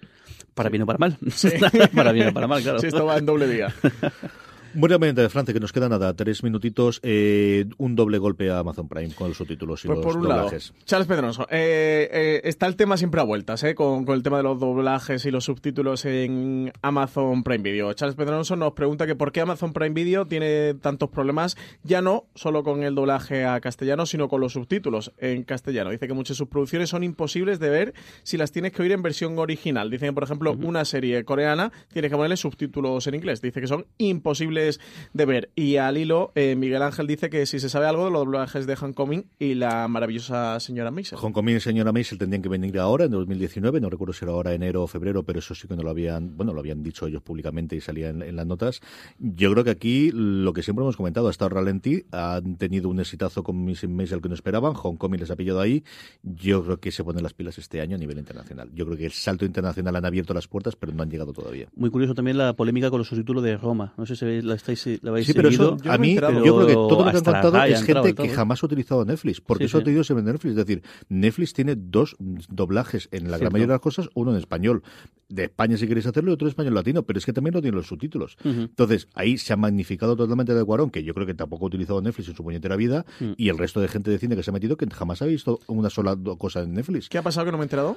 para bien o para mal. Sí. para bien o para mal, claro. Sí, esto va en doble día. Muy rápidamente, de Francia, que nos queda nada, tres minutitos, eh, un doble golpe a Amazon Prime con los subtítulos y Pues los por un doblajes. lado, Charles Pedroso, eh, eh, está el tema siempre a vueltas, eh, con, con el tema de los doblajes y los subtítulos en Amazon Prime Video. Charles Pedroso nos pregunta que por qué Amazon Prime Video tiene tantos problemas, ya no solo con el doblaje a castellano, sino con los subtítulos en castellano. Dice que muchas de sus producciones son imposibles de ver si las tienes que oír en versión original. Dice que, por ejemplo, una serie coreana tienes que ponerle subtítulos en inglés. Dice que son imposibles de ver. Y al hilo, eh, Miguel Ángel dice que si se sabe algo de los doblajes de Homecoming y la maravillosa señora Mason. Homecoming y señora Maisel tendrían que venir ahora, en 2019, no recuerdo si era ahora enero o febrero, pero eso sí que no lo habían, bueno, lo habían dicho ellos públicamente y salía en, en las notas. Yo creo que aquí lo que siempre hemos comentado, ha estado ralentí, han tenido un exitazo con Miss Maisel que no esperaban, Homecoming les ha pillado ahí, yo creo que se ponen las pilas este año a nivel internacional. Yo creo que el salto internacional han abierto las puertas, pero no han llegado todavía. Muy curioso también la polémica con los subtítulos de Roma. No sé si la, estáis, la habéis Sí, pero seguido. eso, a mí, yo creo que todo lo que han la contado es entrado gente que jamás ha utilizado Netflix, porque Sí, eso ha tenido siempre Netflix. Es decir, Netflix tiene dos doblajes en la gran mayoría de las cosas, uno en español de España si queréis hacerlo y otro en español latino, pero es que también no tiene los subtítulos. Entonces, ahí se ha magnificado totalmente de Cuarón, que yo creo que tampoco ha utilizado Netflix en su puñetera vida, Mm. y el resto de gente de cine que se ha metido que jamás ha visto una sola cosa en Netflix. ¿Qué ha pasado que no me he enterado?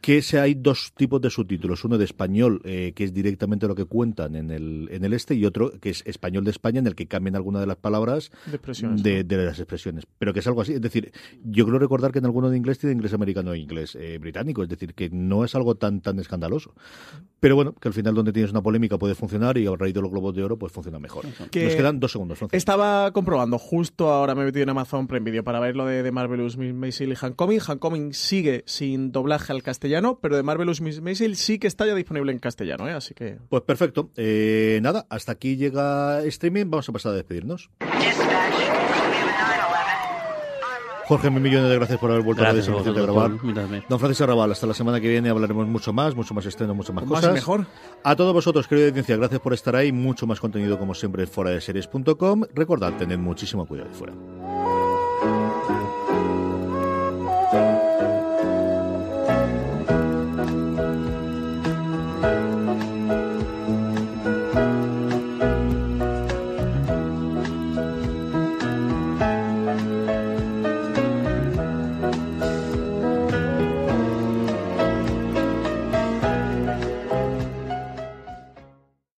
Que se hay dos tipos de subtítulos, uno de español, eh, que es directamente lo que cuentan en el, en el este, y otro que es español de España, en el que cambian alguna de las palabras De de, de las expresiones. Pero que es algo así. Es decir, yo creo recordar que en alguno de inglés tiene inglés americano e inglés eh, británico. Es decir, que no es algo tan tan escandaloso. Pero bueno, que al final donde tienes una polémica puede funcionar y a raíz de los globos de oro pues funciona mejor. Que- Nos quedan dos segundos, Francis. Estaba comprobando, justo ahora me he metido en Amazon Prime Video para ver lo de, de Marvelous Miss Maisel y Homecoming. Homecoming sigue sin doblaje al castellano, pero de Marvelous Miss Maisel sí que está ya disponible en castellano, ¿eh? así que... Pues perfecto. Eh, nada, hasta aquí llega streaming. Vamos a pasar a despedirnos. Jorge, mil millones de gracias por haber vuelto Gracias a la edición de vosotros grabar. Don Francisco Arrabal, hasta la semana que viene hablaremos mucho más, mucho más estreno, mucho más Más y cosas. mejor. A todos vosotros, querida audiencia, gracias por estar ahí. Mucho más contenido como siempre en fuera de series.com. Recordad, tened muchísimo cuidado de fuera.